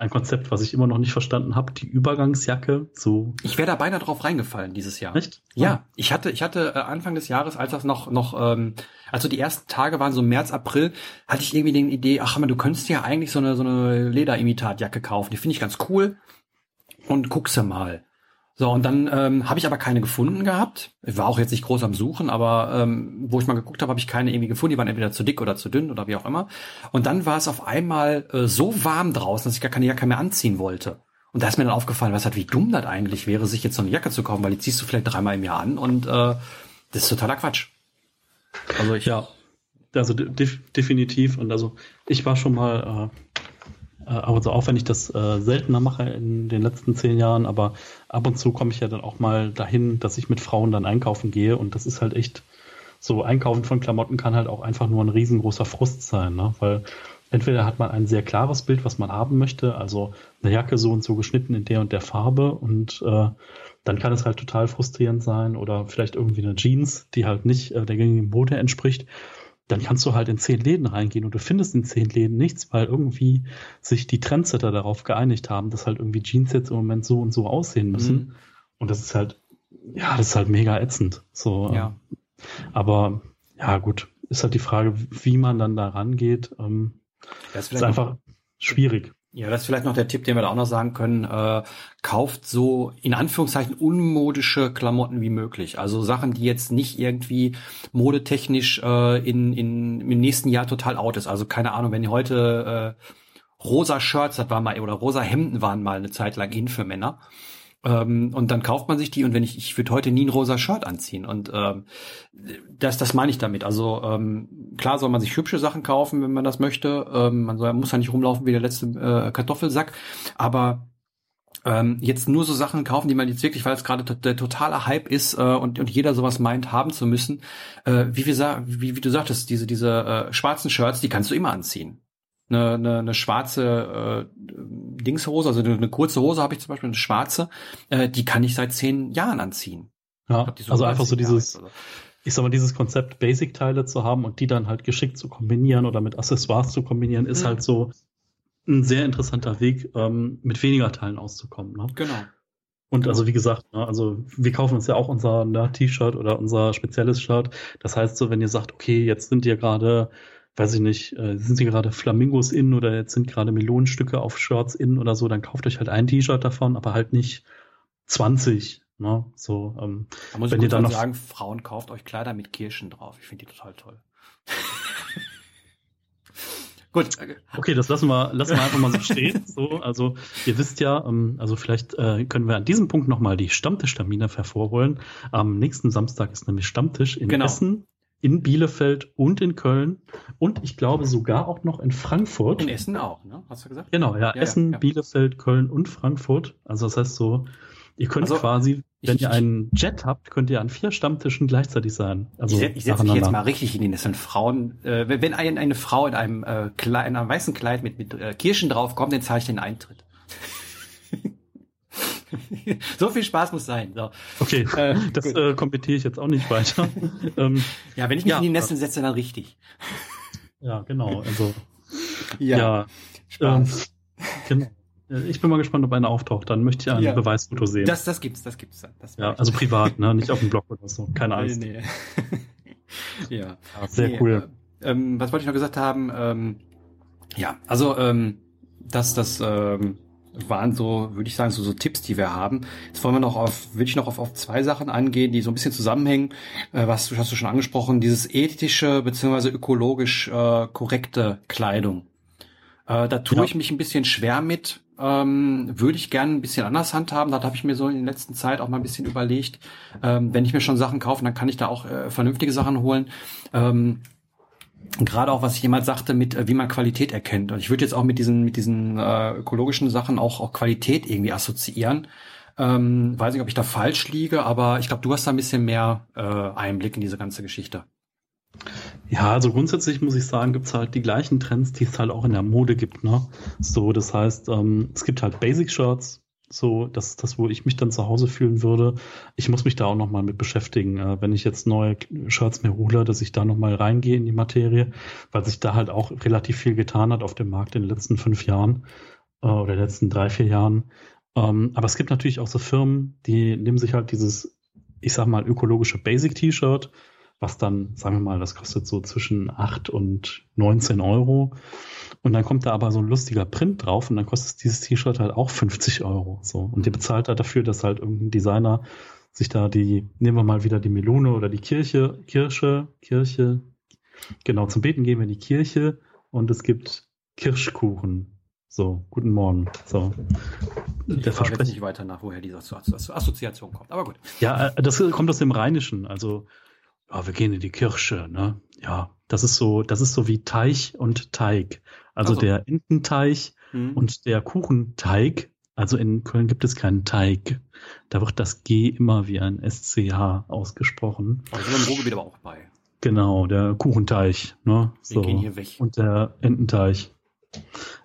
ein Konzept, was ich immer noch nicht verstanden habe, die Übergangsjacke. So. Ich wäre da beinahe drauf reingefallen dieses Jahr. Echt? Ja, ich hatte, ich hatte äh, Anfang des Jahres, als das noch, noch, ähm, also die ersten Tage waren so März, April, hatte ich irgendwie die Idee, ach man, du könntest ja eigentlich so eine, so eine Lederimitatjacke kaufen. Die finde ich ganz cool. Und guckst du mal. So, und dann ähm, habe ich aber keine gefunden gehabt. Ich war auch jetzt nicht groß am Suchen, aber ähm, wo ich mal geguckt habe, habe ich keine irgendwie gefunden. Die waren entweder zu dick oder zu dünn oder wie auch immer. Und dann war es auf einmal äh, so warm draußen, dass ich gar keine Jacke mehr anziehen wollte. Und da ist mir dann aufgefallen, was halt, wie dumm das eigentlich wäre, sich jetzt so eine Jacke zu kaufen, weil die ziehst du vielleicht dreimal im Jahr an und äh, das ist totaler Quatsch. Also ich. Ja, also de definitiv. Und also ich war schon mal äh, also auch wenn ich das äh, seltener mache in den letzten zehn Jahren, aber ab und zu komme ich ja dann auch mal dahin, dass ich mit Frauen dann einkaufen gehe und das ist halt echt so, Einkaufen von Klamotten kann halt auch einfach nur ein riesengroßer Frust sein, ne? weil entweder hat man ein sehr klares Bild, was man haben möchte, also eine Jacke so und so geschnitten in der und der Farbe und äh, dann kann es halt total frustrierend sein oder vielleicht irgendwie eine Jeans, die halt nicht äh, der gängigen Mode entspricht dann kannst du halt in zehn Läden reingehen und du findest in zehn Läden nichts, weil irgendwie sich die Trendsetter darauf geeinigt haben, dass halt irgendwie Jeans jetzt im Moment so und so aussehen müssen. Mhm. Und das ist halt, ja, das ist halt mega ätzend. So, ja. Ähm, aber ja, gut, ist halt die Frage, wie man dann da rangeht. Ähm, das ist einfach schwierig. Ja, das ist vielleicht noch der Tipp, den wir da auch noch sagen können. Äh, kauft so in Anführungszeichen unmodische Klamotten wie möglich. Also Sachen, die jetzt nicht irgendwie modetechnisch äh, in, in, im nächsten Jahr total out ist. Also keine Ahnung, wenn ihr heute äh, rosa Shirts, das war mal, oder rosa Hemden waren mal eine Zeit lang in für Männer. Ähm, und dann kauft man sich die und wenn ich, ich würde heute nie ein rosa Shirt anziehen. Und ähm, das, das meine ich damit. Also ähm, klar soll man sich hübsche Sachen kaufen, wenn man das möchte. Ähm, man soll, muss ja nicht rumlaufen wie der letzte äh, Kartoffelsack. Aber ähm, jetzt nur so Sachen kaufen, die man jetzt wirklich, weil es gerade der totale Hype ist äh, und, und jeder sowas meint, haben zu müssen. Äh, wie, wir, wie, wie du sagtest, diese, diese äh, schwarzen Shirts, die kannst du immer anziehen eine, eine, eine schwarze äh, Dingshose, also eine, eine kurze Hose habe ich zum Beispiel, eine schwarze, äh, die kann ich seit zehn Jahren anziehen. Ja, so also einfach so dieses, ich sag mal, dieses Konzept, Basic-Teile zu haben und die dann halt geschickt zu kombinieren oder mit Accessoires zu kombinieren, ist mhm. halt so ein sehr interessanter Weg, ähm, mit weniger Teilen auszukommen. Ne? Genau. Und also wie gesagt, ne, also wir kaufen uns ja auch unser Nerd-T-Shirt oder unser spezielles Shirt. Das heißt so, wenn ihr sagt, okay, jetzt sind ihr gerade weiß ich nicht, äh, sind sie gerade Flamingos in oder jetzt sind gerade Melonenstücke auf Shirts in oder so, dann kauft euch halt ein T-Shirt davon, aber halt nicht 20. Ne? So, ähm, da muss wenn ich ihr dann noch sagen, Frauen kauft euch Kleider mit Kirschen drauf. Ich finde die total toll. (laughs) Gut. Okay, das lassen wir, lassen wir einfach mal so stehen. (laughs) So, also ihr wisst ja, ähm, also vielleicht äh, können wir an diesem Punkt nochmal die Stammtischtermine hervorholen. Am nächsten Samstag ist nämlich Stammtisch in genau. Essen in Bielefeld und in Köln und ich glaube sogar auch noch in Frankfurt. In Essen auch, ne? Hast du gesagt? Genau, ja, ja Essen, ja. Bielefeld, Köln und Frankfurt. Also das heißt so, ihr könnt also, quasi, wenn ich, ihr einen Jet habt, könnt ihr an vier Stammtischen gleichzeitig sein. Also ich, setze mich jetzt mal richtig in den sind Frauen. Äh, wenn eine, eine Frau in einem, äh, Kleid, in einem weißen Kleid mit, mit äh, Kirschen drauf kommt, dann zahle ich den Eintritt. (laughs) so viel Spaß muss sein. So. Okay, äh, das äh, kommentiere ich jetzt auch nicht weiter. (laughs) ähm, ja, wenn ich mich ja, in die Nesseln setze, dann richtig. Ja, genau. Also ja, ja Spaß. Ähm, genau. Äh, ich bin mal gespannt, ob einer auftaucht. Dann möchte ich ein ja. Beweisfoto sehen. Das, das gibt's, das gibt's. Das ja, also privat, ne? nicht auf dem Blog oder so. Keine Angst. Nee, nee. (laughs) ja. ja. Sehr nee, cool. Äh, ähm, was wollte ich noch gesagt haben? Ähm, ja, also ähm, dass das ähm, waren so, würde ich sagen, so, so Tipps, die wir haben. Jetzt wollen wir noch auf, würde ich noch auf, auf zwei Sachen angehen, die so ein bisschen zusammenhängen. Äh, was hast du schon angesprochen, dieses ethische beziehungsweise ökologisch äh, korrekte Kleidung. Äh, da tue ja. ich mich ein bisschen schwer mit. Ähm, würde ich gerne ein bisschen anders handhaben. Da habe ich mir so in der letzten Zeit auch mal ein bisschen überlegt. Ähm, wenn ich mir schon Sachen kaufe, dann kann ich da auch äh, vernünftige Sachen holen. Ähm, gerade auch was jemand sagte mit äh, wie man Qualität erkennt und ich würde jetzt auch mit diesen mit diesen äh, ökologischen Sachen auch auch Qualität irgendwie assoziieren ähm, weiß nicht ob ich da falsch liege aber ich glaube du hast da ein bisschen mehr äh, Einblick in diese ganze Geschichte ja, also grundsätzlich muss ich sagen, gibt's halt die gleichen Trends, die es halt auch in der Mode gibt. Ne? So, das heißt, ähm, es gibt halt Basic Shirts, so, das ist das, wo ich mich dann zu Hause fühlen würde. Ich muss mich da auch nochmal mit beschäftigen, äh, wenn ich jetzt neue Shirts mir hole, dass ich da nochmal reingehe in die Materie, weil sich da halt auch relativ viel getan hat auf dem Markt in den letzten fünf Jahren äh, oder letzten drei, vier Jahren. Ähm, aber es gibt natürlich auch so Firmen, die nehmen sich halt dieses, ich sag mal, ökologische Basic-T-Shirt, was dann, sagen wir mal, das kostet so zwischen 8 und 19 Euro. Und dann kommt da aber so ein lustiger Print drauf und dann kostet dieses T-Shirt halt auch 50 Euro. So. Und die bezahlt halt dafür, dass halt irgendein Designer sich da die, nehmen wir mal wieder die Melone oder die Kirche, Kirsche, Kirche, genau, zum Beten gehen wir in die Kirche und es gibt Kirschkuchen. So, guten Morgen. So. Ich der jetzt nicht weiter nach, woher diese Assoziation kommt, aber gut. Ja, äh, das kommt aus dem Rheinischen. Also, ja, wir gehen in die Kirche, ne? Ja, das ist so, das ist so wie Teich und Teig. Also so. der Ententeig hm. und der Kuchenteig. Also in Köln gibt es keinen Teig. Da wird das G immer wie ein SCH ausgesprochen. Also im Ruhrgebiet aber auch bei. Genau, der Kuchenteich. Ne? Wir so. gehen hier weg. Und der Ententeich.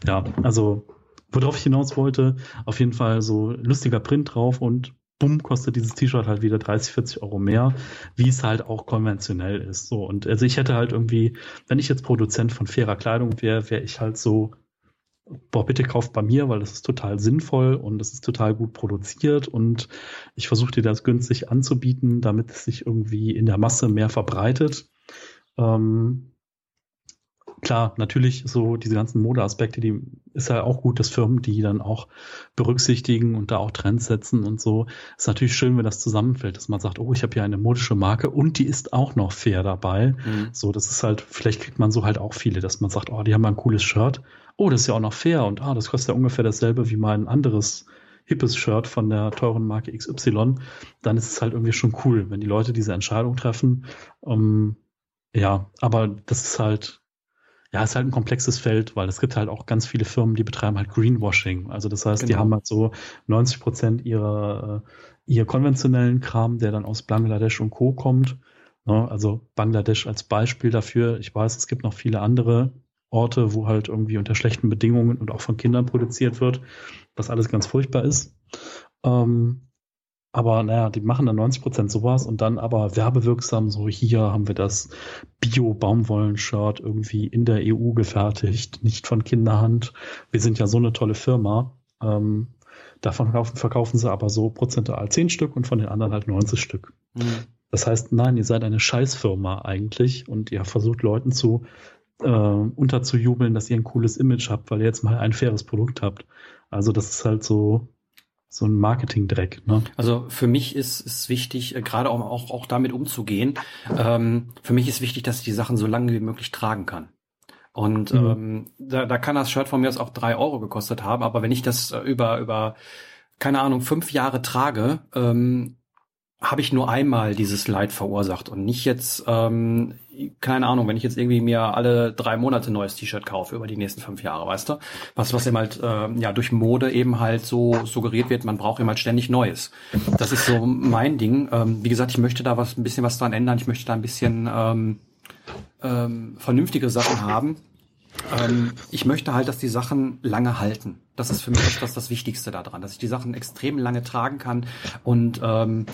Ja, also worauf ich hinaus wollte, auf jeden Fall so lustiger Print drauf und bumm, kostet dieses T-Shirt halt wieder 30, 40 Euro mehr, wie es halt auch konventionell ist. So, und also ich hätte halt irgendwie, wenn ich jetzt Produzent von fairer Kleidung wäre, wäre ich halt so, boah, bitte kauft bei mir, weil das ist total sinnvoll und es ist total gut produziert und ich versuche dir das günstig anzubieten, damit es sich irgendwie in der Masse mehr verbreitet. Ähm, klar, natürlich so diese ganzen Modeaspekte, die ist ja auch gut, dass Firmen die dann auch berücksichtigen und da auch Trends setzen und so. Ist natürlich schön, wenn das zusammenfällt, dass man sagt, oh, ich habe hier eine modische Marke und die ist auch noch fair dabei. Mhm. So, das ist halt, vielleicht kriegt man so halt auch viele, dass man sagt, oh, die haben ein cooles Shirt. Oh, das ist ja auch noch fair und ah, das kostet ja ungefähr dasselbe wie mein anderes hippes Shirt von der teuren Marke XY. Dann ist es halt irgendwie schon cool, wenn die Leute diese Entscheidung treffen. Ähm, ja, aber das ist halt, ja, ist halt ein komplexes Feld, weil es gibt halt auch ganz viele Firmen, die betreiben halt Greenwashing. Also das heißt, genau. die haben halt so 90 Prozent ihrer, äh, ihr konventionellen Kram, der dann aus Bangladesch und Co. kommt. Ne? Also Bangladesch als Beispiel dafür. Ich weiß, es gibt noch viele andere Orte, wo halt irgendwie unter schlechten Bedingungen und auch von Kindern produziert wird, was alles ganz furchtbar ist. Ähm, aber naja, die machen dann 90 Prozent sowas und dann aber werbewirksam, so hier haben wir das Bio-Baumwollen-Shirt irgendwie in der EU gefertigt, nicht von Kinderhand. Wir sind ja so eine tolle Firma. Ähm, davon verkaufen, verkaufen sie aber so prozentual 10 Stück und von den anderen halt 90 Stück. Mhm. Das heißt, nein, ihr seid eine Scheißfirma eigentlich und ihr versucht Leuten zu äh, unterzujubeln, dass ihr ein cooles Image habt, weil ihr jetzt mal ein faires Produkt habt. Also das ist halt so, so ein Marketing-Dreck. Ne? Also für mich ist es wichtig, äh, gerade auch, auch, auch damit umzugehen. Ähm, für mich ist wichtig, dass ich die Sachen so lange wie möglich tragen kann. Und mhm. ähm, da, da kann das Shirt von mir aus auch drei Euro gekostet haben, aber wenn ich das äh, über, über keine Ahnung, fünf Jahre trage, ähm, habe ich nur einmal dieses Leid verursacht und nicht jetzt, ähm, keine Ahnung, wenn ich jetzt irgendwie mir alle drei Monate ein neues T-Shirt kaufe über die nächsten fünf Jahre, weißt du? Was, was eben halt äh, ja durch Mode eben halt so suggeriert wird, man braucht eben halt ständig Neues. Das ist so mein Ding. Ähm, wie gesagt, ich möchte da was ein bisschen was dran ändern, ich möchte da ein bisschen ähm, ähm, vernünftige Sachen haben. Ähm, ich möchte halt, dass die Sachen lange halten. Das ist für mich das, das, Wichtigste daran, dass ich die Sachen extrem lange tragen kann und ähm,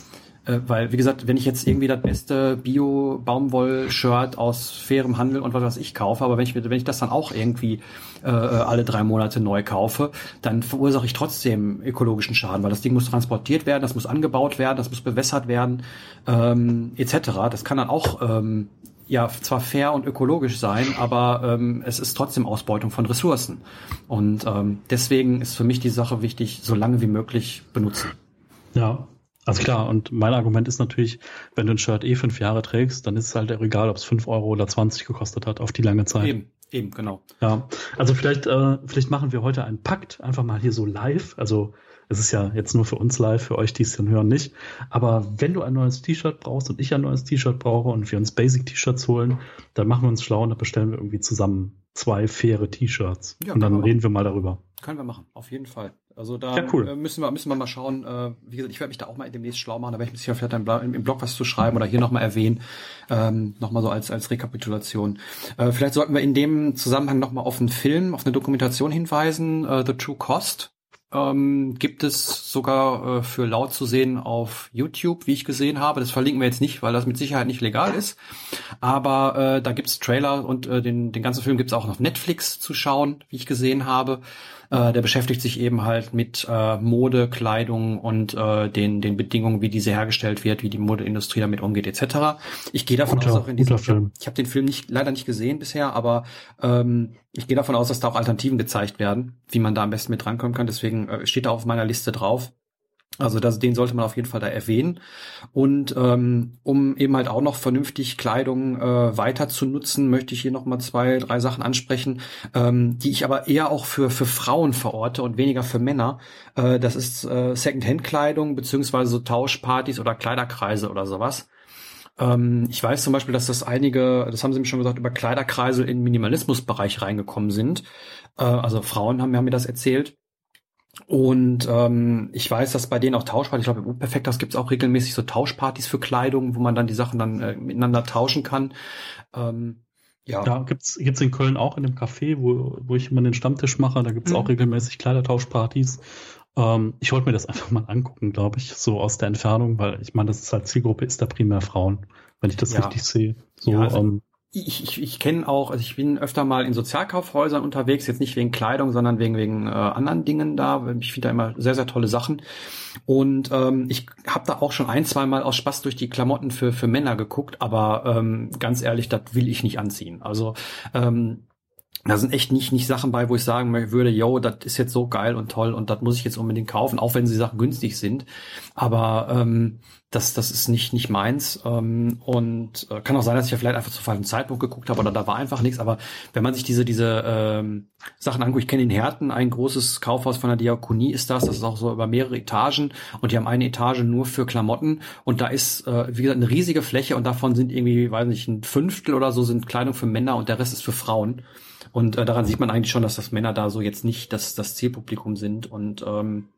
äh, weil, wie gesagt, wenn ich jetzt irgendwie das beste Bio-Baumwoll-Shirt aus fairem Handel und was weiß ich kaufe, aber wenn ich, wenn ich das dann auch irgendwie äh, alle drei Monate neu kaufe, dann verursache ich trotzdem ökologischen Schaden, weil das Ding muss transportiert werden, das muss angebaut werden, das muss bewässert werden, ähm, etc. Das kann dann auch ähm, ja zwar fair und ökologisch sein, aber ähm, es ist trotzdem Ausbeutung von Ressourcen. Und ähm, deswegen ist für mich die Sache wichtig, so lange wie möglich benutzen. Ja, also klar, und mein Argument ist natürlich, wenn du ein Shirt eh fünf Jahre trägst, dann ist es halt egal, ob es fünf Euro oder zwanzig gekostet hat, auf die lange Zeit. Eben, eben, genau. Ja, also vielleicht, äh, vielleicht machen wir heute einen Pakt, einfach mal hier so live. Also es ist ja jetzt nur für uns live, für euch, die es dann hören, nicht. Aber wenn du ein neues T-Shirt brauchst und ich ein neues T-Shirt brauche und wir uns Basic-T-Shirts holen, dann machen wir uns schlau und dann bestellen wir irgendwie zusammen zwei faire T-Shirts. Ja, und dann reden wir mal darüber. Können wir machen, auf jeden Fall. Also da ja, cool. Äh, müssen wir müssen wir mal schauen. Äh, wie gesagt, ich werde mich da auch mal demnächst schlau machen. Da werde ich mich vielleicht im Blog was zu schreiben oder hier nochmal erwähnen. Ähm, nochmal so als als Rekapitulation. Äh, vielleicht sollten wir in dem Zusammenhang nochmal auf einen Film, auf eine Dokumentation hinweisen. Äh, The True Cost ähm, gibt es sogar äh, für laut zu sehen auf YouTube, wie ich gesehen habe. Das verlinken wir jetzt nicht, weil das mit Sicherheit nicht legal ist. Aber äh, da gibt's Trailer und äh, den, den ganzen Film gibt's auch auf Netflix zu schauen, wie ich gesehen habe. Äh, der beschäftigt sich eben halt mit äh, Mode, Kleidung und äh, den, den Bedingungen, wie diese hergestellt wird, wie die Modeindustrie damit umgeht, etc. Ich gehe davon guter, aus, auch in diesem Film. Ich, habe den Film nicht leider nicht gesehen bisher, aber ähm, ich gehe davon aus, dass da auch Alternativen gezeigt werden, wie man da am besten mit rankommen kann. Deswegen äh, steht da auf meiner Liste drauf. Also das, den sollte man auf jeden Fall da erwähnen. Und ähm, um eben halt auch noch vernünftig Kleidung äh, weiter zu nutzen, möchte ich hier noch mal zwei, drei Sachen ansprechen, ähm, die ich aber eher auch für, für Frauen verorte und weniger für Männer. Äh, das ist äh, Secondhand-Kleidung beziehungsweise so Tauschpartys oder Kleiderkreise oder sowas. Ähm, ich weiß zum Beispiel, dass das einige, das haben sie mir schon gesagt, über Kleiderkreise in Minimalismusbereich reingekommen sind. Äh, also Frauen haben, haben mir das erzählt und ähm, ich weiß, dass bei denen auch Tauschpartys, ich glaube, im Perfektas gibt es auch regelmäßig so Tauschpartys für Kleidung, wo man dann die Sachen dann äh, miteinander tauschen kann. Ähm, ja. ja, gibt's gibt's in Köln auch in dem Café, wo, wo ich immer den Stammtisch mache, da gibt's mhm. auch regelmäßig Kleidertauschpartys. Ähm, ich wollte mir das (laughs) einfach mal angucken, glaube ich, so aus der Entfernung, weil ich meine, das ist halt Zielgruppe ist da primär Frauen, wenn ich das ja. richtig sehe. So, ja, also, ähm, ich, ich, ich kenne auch, also ich bin öfter mal in Sozialkaufhäusern unterwegs, jetzt nicht wegen Kleidung, sondern wegen, wegen äh, anderen Dingen da. Ich finde da immer sehr, sehr tolle Sachen. Und ähm, ich habe da auch schon ein, zwei Mal aus Spaß durch die Klamotten für, für Männer geguckt, aber ähm, ganz ehrlich, das will ich nicht anziehen. Also ähm, da sind echt nicht, nicht Sachen bei, wo ich sagen würde, yo, das ist jetzt so geil und toll und das muss ich jetzt unbedingt kaufen, auch wenn sie Sachen günstig sind. Aber ähm, das, das ist nicht, nicht meins. Ähm, und äh, kann auch sein, dass ich ja vielleicht einfach zu falschen Zeitpunkt geguckt habe oder da war einfach nichts. Aber wenn man sich diese, diese ähm, Sachen anguckt, ich kenne in Herten ein großes Kaufhaus von der Diakonie ist das, das ist auch so über mehrere Etagen und die haben eine Etage nur für Klamotten und da ist, äh, wie gesagt, eine riesige Fläche und davon sind irgendwie, weiß nicht, ein Fünftel oder so sind Kleidung für Männer und der Rest ist für Frauen. Und äh, daran sieht man eigentlich schon, dass das Männer da so jetzt nicht das, das Zielpublikum sind. Und ähm,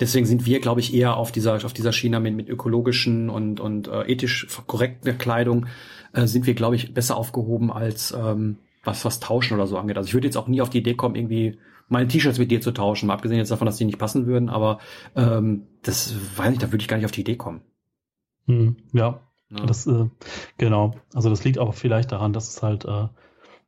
deswegen sind wir, glaube ich, eher auf dieser, auf dieser Schiene mit, mit ökologischen und, und äh, ethisch korrekter Kleidung äh, sind wir, glaube ich, besser aufgehoben als ähm, was, was Tauschen oder so angeht. Also ich würde jetzt auch nie auf die Idee kommen, irgendwie meine T-Shirts mit dir zu tauschen, mal abgesehen jetzt davon, dass die nicht passen würden, aber ähm, das weiß ich, da würde ich gar nicht auf die Idee kommen. Hm, ja, ja. Das, äh, genau. Also das liegt auch vielleicht daran, dass es halt äh,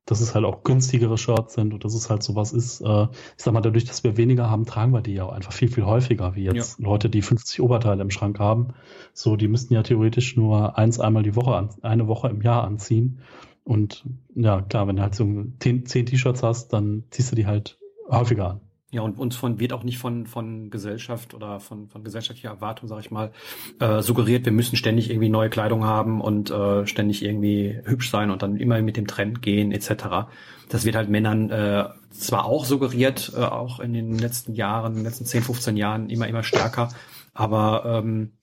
dass es halt auch günstigere Shirts sind und dass es halt sowas ist. Äh, ich sag mal, dadurch, dass wir weniger haben, tragen wir die ja auch einfach viel, viel häufiger, wie jetzt ja. Leute, die 50 Oberteile im Schrank haben. So, die müssten ja theoretisch nur eins einmal die Woche, an, eine Woche im Jahr anziehen. Und ja, klar, wenn du halt so zehn, zehn T-Shirts hast, dann ziehst du die halt häufiger an. Ja, und uns von wird auch nicht von von Gesellschaft oder von von gesellschaftlicher Erwartung, sag ich mal, äh, suggeriert, wir müssen ständig irgendwie neue Kleidung haben und äh, ständig irgendwie hübsch sein und dann immer mit dem Trend gehen etc. Das wird halt Männern äh, zwar auch suggeriert, äh, auch in den letzten Jahren, in den letzten 10, 15 Jahren immer immer stärker, aber ähm,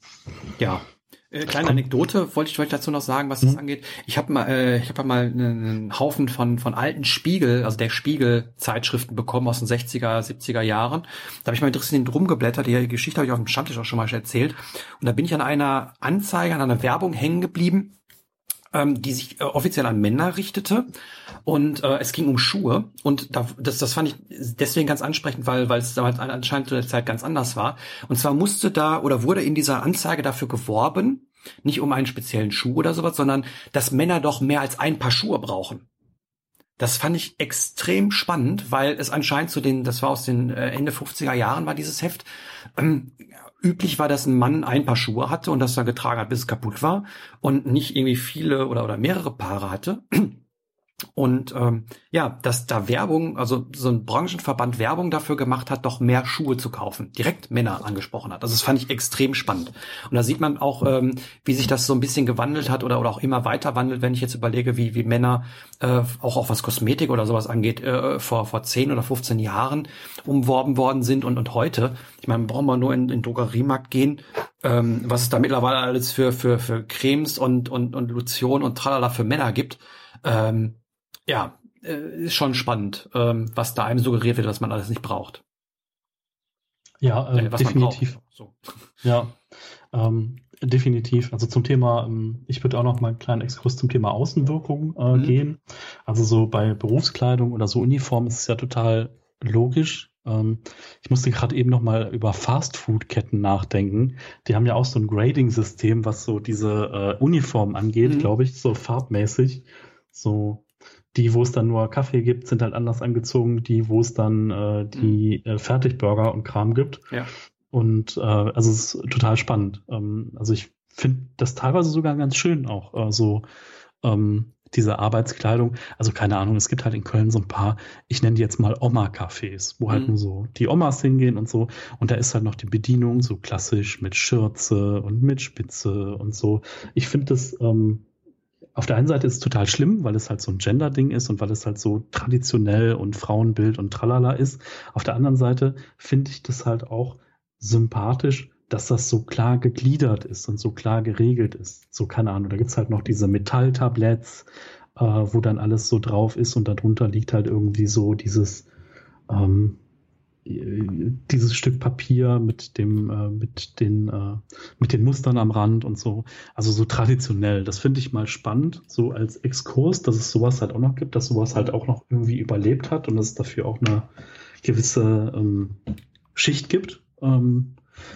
ja, äh, kleine Anekdote wollte ich euch dazu noch sagen, was das mhm. angeht. Ich habe mal, äh, ich habe mal einen Haufen von von alten Spiegel, also der Spiegel Zeitschriften bekommen aus den 60er, 70er Jahren. Da habe ich mal interessiert rumgeblättert. Die Geschichte habe ich auf dem Stammtisch auch schon mal erzählt. Und da bin ich an einer Anzeige, an einer Werbung hängen geblieben ähm, die sich äh, offiziell an Männer richtete und äh, es ging um Schuhe und da, das, das fand ich deswegen ganz ansprechend, weil weil es damals anscheinend zu der Zeit ganz anders war. Und zwar musste da oder wurde in dieser Anzeige dafür geworben, nicht um einen speziellen Schuh oder sowas, sondern dass Männer doch mehr als ein Paar Schuhe brauchen. Das fand ich extrem spannend, weil es anscheinend zu den, das war aus den äh, Ende 50er Jahren war dieses Heft, ähm, üblich war, dass ein Mann ein Paar Schuhe hatte und das dann getragen hat, bis es kaputt war und nicht irgendwie viele oder, oder mehrere Paare hatte. Und ähm, ja, dass da Werbung, also so ein Branchenverband Werbung dafür gemacht hat, doch mehr Schuhe zu kaufen, direkt Männer angesprochen hat. Also das fand ich extrem spannend. Und da sieht man auch, ähm, wie sich das so ein bisschen gewandelt hat oder, oder auch immer weiter wandelt, wenn ich jetzt überlege, wie, wie Männer äh, auch auch was Kosmetik oder sowas angeht, äh, vor, vor 10 oder 15 Jahren umworben worden sind und, und heute. Ich meine, brauchen wir nur in, in den Drogeriemarkt gehen, ähm, was es da mittlerweile alles für, für, für Cremes und, und, und Lotion und Tralala für Männer gibt. Ähm, ja, äh, ist schon spannend, ähm, was da einem suggeriert wird, was man alles nicht braucht. Ja, äh, äh definitiv. So. (laughs) Ja, ähm, definitiv. Also zum Thema, ähm, ich würde auch noch mal einen kleinen Exkurs zum Thema Außenwirkung äh, mhm. gehen. Also so bei Berufskleidung oder so Uniform ist es ja total logisch, Ähm, ich musste gerade eben noch mal über Fastfood-Ketten nachdenken. Die haben ja auch so ein Grading-System, was so diese äh, Uniform angeht, mhm. glaube ich, so farbmäßig. So die, wo es dann nur Kaffee gibt, sind halt anders angezogen. Die, wo es dann äh, die mhm. äh, Fertigburger und Kram gibt. Ja. Und äh, also es ist total spannend. Ähm, also ich finde das teilweise sogar ganz schön auch. Äh, so ähm, diese Arbeitskleidung. Also keine Ahnung, es gibt halt in Köln so ein paar, ich nenne die jetzt mal Oma-Cafés, wo halt mhm. nur so die Omas hingehen und so. Und da ist halt noch die Bedienung so klassisch mit Schürze und mit Spitze und so. Ich finde das, ähm, auf der einen Seite ist es total schlimm, weil es halt so ein Gender-Ding ist und weil es halt so traditionell und Frauenbild und tralala ist. Auf der anderen Seite finde ich das halt auch sympathisch, dass das so klar gegliedert ist und so klar geregelt ist. So, keine Ahnung, da gibt's halt noch diese Metalltabletts, äh, wo dann alles so drauf ist und darunter liegt halt irgendwie so dieses, ähm, dieses Stück Papier mit dem, äh, mit den, äh, mit den Mustern am Rand und so. Also so traditionell. Das finde ich mal spannend, so als Exkurs, dass es sowas halt auch noch gibt, dass sowas halt auch noch irgendwie überlebt hat und dass es dafür auch eine gewisse ähm, Schicht gibt. Ähm,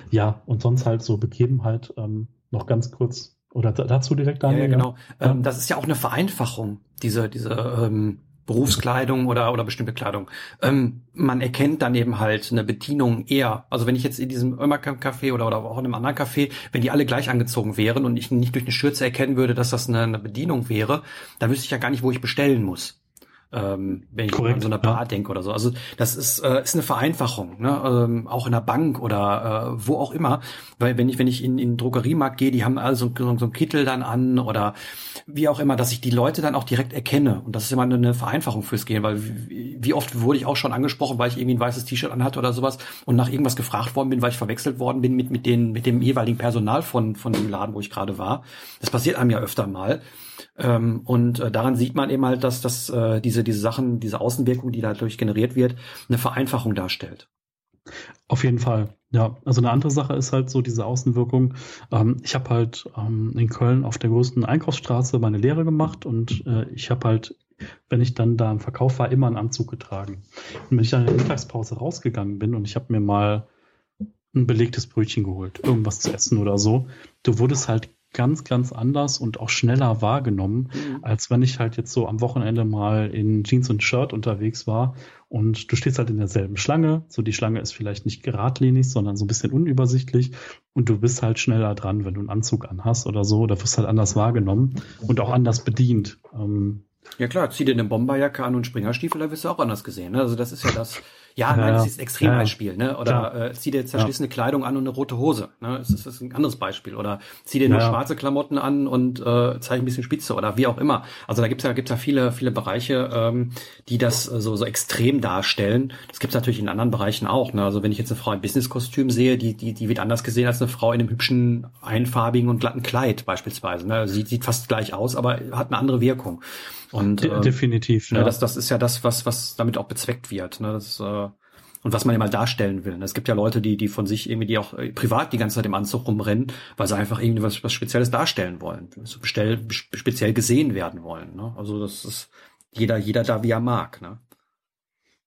ja, und sonst halt so Begebenheit ähm, noch ganz kurz oder dazu direkt Daniel. Ja, ja genau. Ja. Ähm, das ist ja auch eine Vereinfachung, diese, diese ähm, Berufskleidung oder, oder bestimmte Kleidung. Ähm, man erkennt dann eben halt eine Bedienung eher. Also wenn ich jetzt in diesem Ömerkamp-Café oder, oder auch in einem anderen Café, wenn die alle gleich angezogen wären und ich nicht durch eine Schürze erkennen würde, dass das eine, eine Bedienung wäre, dann wüsste ich ja gar nicht, wo ich bestellen muss ähm, wenn ich Korrekt, an so eine Bar ja. denke oder so. Also das ist, äh, ist eine Vereinfachung, ne? ähm, auch in der Bank oder äh, wo auch immer. Weil wenn ich, wenn ich in, in den Drogeriemarkt gehe, die haben alle so, so, so einen Kittel dann an oder wie auch immer, dass ich die Leute dann auch direkt erkenne. Und das ist immer eine Vereinfachung fürs Gehen, weil wie, wie oft wurde ich auch schon angesprochen, weil ich irgendwie ein weißes T-Shirt anhatte oder sowas und nach irgendwas gefragt worden bin, weil ich verwechselt worden bin mit, mit, den, mit dem jeweiligen Personal von, von dem Laden, wo ich gerade war. Das passiert einem ja öfter mal. Ähm, und äh, daran sieht man eben halt, dass, dass äh, diese, diese Sachen, diese Außenwirkung, die dadurch generiert wird, eine Vereinfachung darstellt. Auf jeden Fall. Ja, also eine andere Sache ist halt so diese Außenwirkung. Ähm, ich habe halt ähm, in Köln auf der größten Einkaufsstraße meine Lehre gemacht und äh, ich habe halt, wenn ich dann da im Verkauf war, immer einen Anzug getragen. Und wenn ich dann in der Mittagspause rausgegangen bin und ich habe mir mal ein belegtes Brötchen geholt, irgendwas zu essen oder so, du wurdest halt ganz, ganz anders und auch schneller wahrgenommen, mhm. als wenn ich halt jetzt so am Wochenende mal in Jeans und Shirt unterwegs war und du stehst halt in derselben Schlange. So die Schlange ist vielleicht nicht geradlinig, sondern so ein bisschen unübersichtlich und du bist halt schneller dran, wenn du einen Anzug anhast oder so, oder wirst halt anders wahrgenommen und auch anders bedient. Ähm, ja klar, zieh dir eine Bomberjacke an und Springerstiefel, da wirst du auch anders gesehen. Ne? Also das ist ja das, (laughs) ja, ja, nein, das ist ein Extrembeispiel, ja, ne? Oder äh, zieh dir zerschlissene ja. Kleidung an und eine rote Hose, ne? Das ist, das ist ein anderes Beispiel. Oder zieh dir nur schwarze Klamotten an und äh, zeig ein bisschen Spitze oder wie auch immer. Also da gibt's ja, gibt's ja viele, viele Bereiche, ähm, die das äh, so, so extrem darstellen. Das gibt's natürlich in anderen Bereichen auch. Ne? Also wenn ich jetzt eine Frau im Businesskostüm sehe, die, die, die wird anders gesehen als eine Frau in einem hübschen, einfarbigen und glatten Kleid beispielsweise. Ne? Sie sieht fast gleich aus, aber hat eine andere Wirkung. Und ähm, definitiv. Ja. Das, das ist ja das, was, was damit auch bezweckt wird. Ne? Das, äh, und was man immer darstellen will. Es gibt ja Leute, die, die von sich irgendwie, die auch äh, privat die ganze Zeit im Anzug rumrennen, weil sie einfach irgendwie was, was Spezielles darstellen wollen, so bestell, speziell gesehen werden wollen. Ne? Also das ist jeder, jeder da, wie er mag. Ne?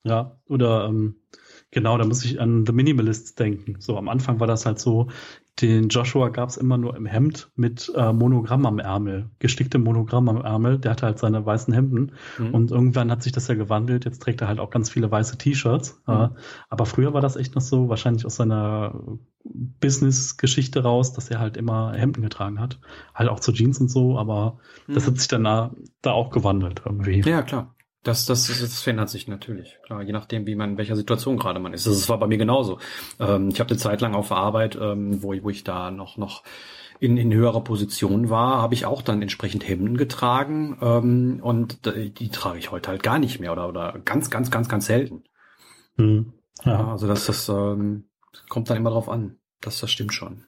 Ja, oder ähm, genau, da muss ich an The Minimalists denken. So am Anfang war das halt so, den Joshua gab es immer nur im Hemd mit äh, Monogramm am Ärmel, gesticktem Monogramm am Ärmel. Der hatte halt seine weißen Hemden mhm. und irgendwann hat sich das ja gewandelt. Jetzt trägt er halt auch ganz viele weiße T-Shirts. Mhm. Äh, aber früher war das echt noch so, wahrscheinlich aus seiner Business-Geschichte raus, dass er halt immer Hemden getragen hat. Halt auch zu Jeans und so, aber mhm. das hat sich dann da, da auch gewandelt irgendwie. Ja, klar. Das, das, das verändert sich natürlich, klar, je nachdem, wie man, in welcher Situation gerade man ist. Das war bei mir genauso. Ähm, ich habe eine Zeit lang auf Arbeit, ähm, wo, ich, wo ich da noch, noch in, in höherer Position war, habe ich auch dann entsprechend Hemden getragen ähm, und die, die trage ich heute halt gar nicht mehr oder, oder ganz, ganz, ganz, ganz selten. Mhm. Ja. ja. also das, das ähm, kommt dann immer drauf an. Das, das stimmt schon.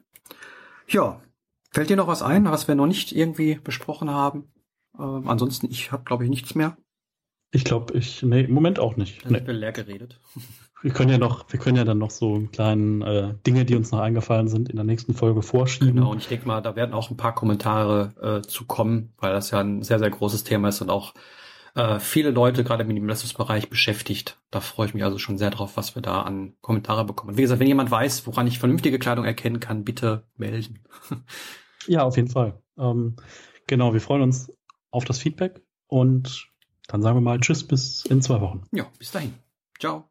Ja, fällt dir noch was ein, was wir noch nicht irgendwie besprochen haben? Ähm, ansonsten, ich habe, glaube ich, nichts mehr. Ich glaube, ich, nee, im Moment auch nicht. Dann nee. bin leer geredet. (laughs) Wir können ja noch, wir können ja dann noch so kleinen äh, Dinge, die uns noch eingefallen sind, in der nächsten Folge vorschieben. Genau, und ich denke mal, da werden auch ein paar Kommentare äh, zu kommen, weil das ja ein sehr, sehr großes Thema ist und auch äh, viele Leute gerade im Minimalismusbereich beschäftigt. Da freue ich mich also schon sehr drauf, was wir da an Kommentare bekommen. Wie gesagt, wenn jemand weiß, woran ich vernünftige Kleidung erkennen kann, bitte melden. ja, auf jeden Fall. Ähm, genau, wir freuen uns auf das Feedback und dann sagen wir mal Tschüss bis in zwei Wochen. Ja, bis dahin. Ciao.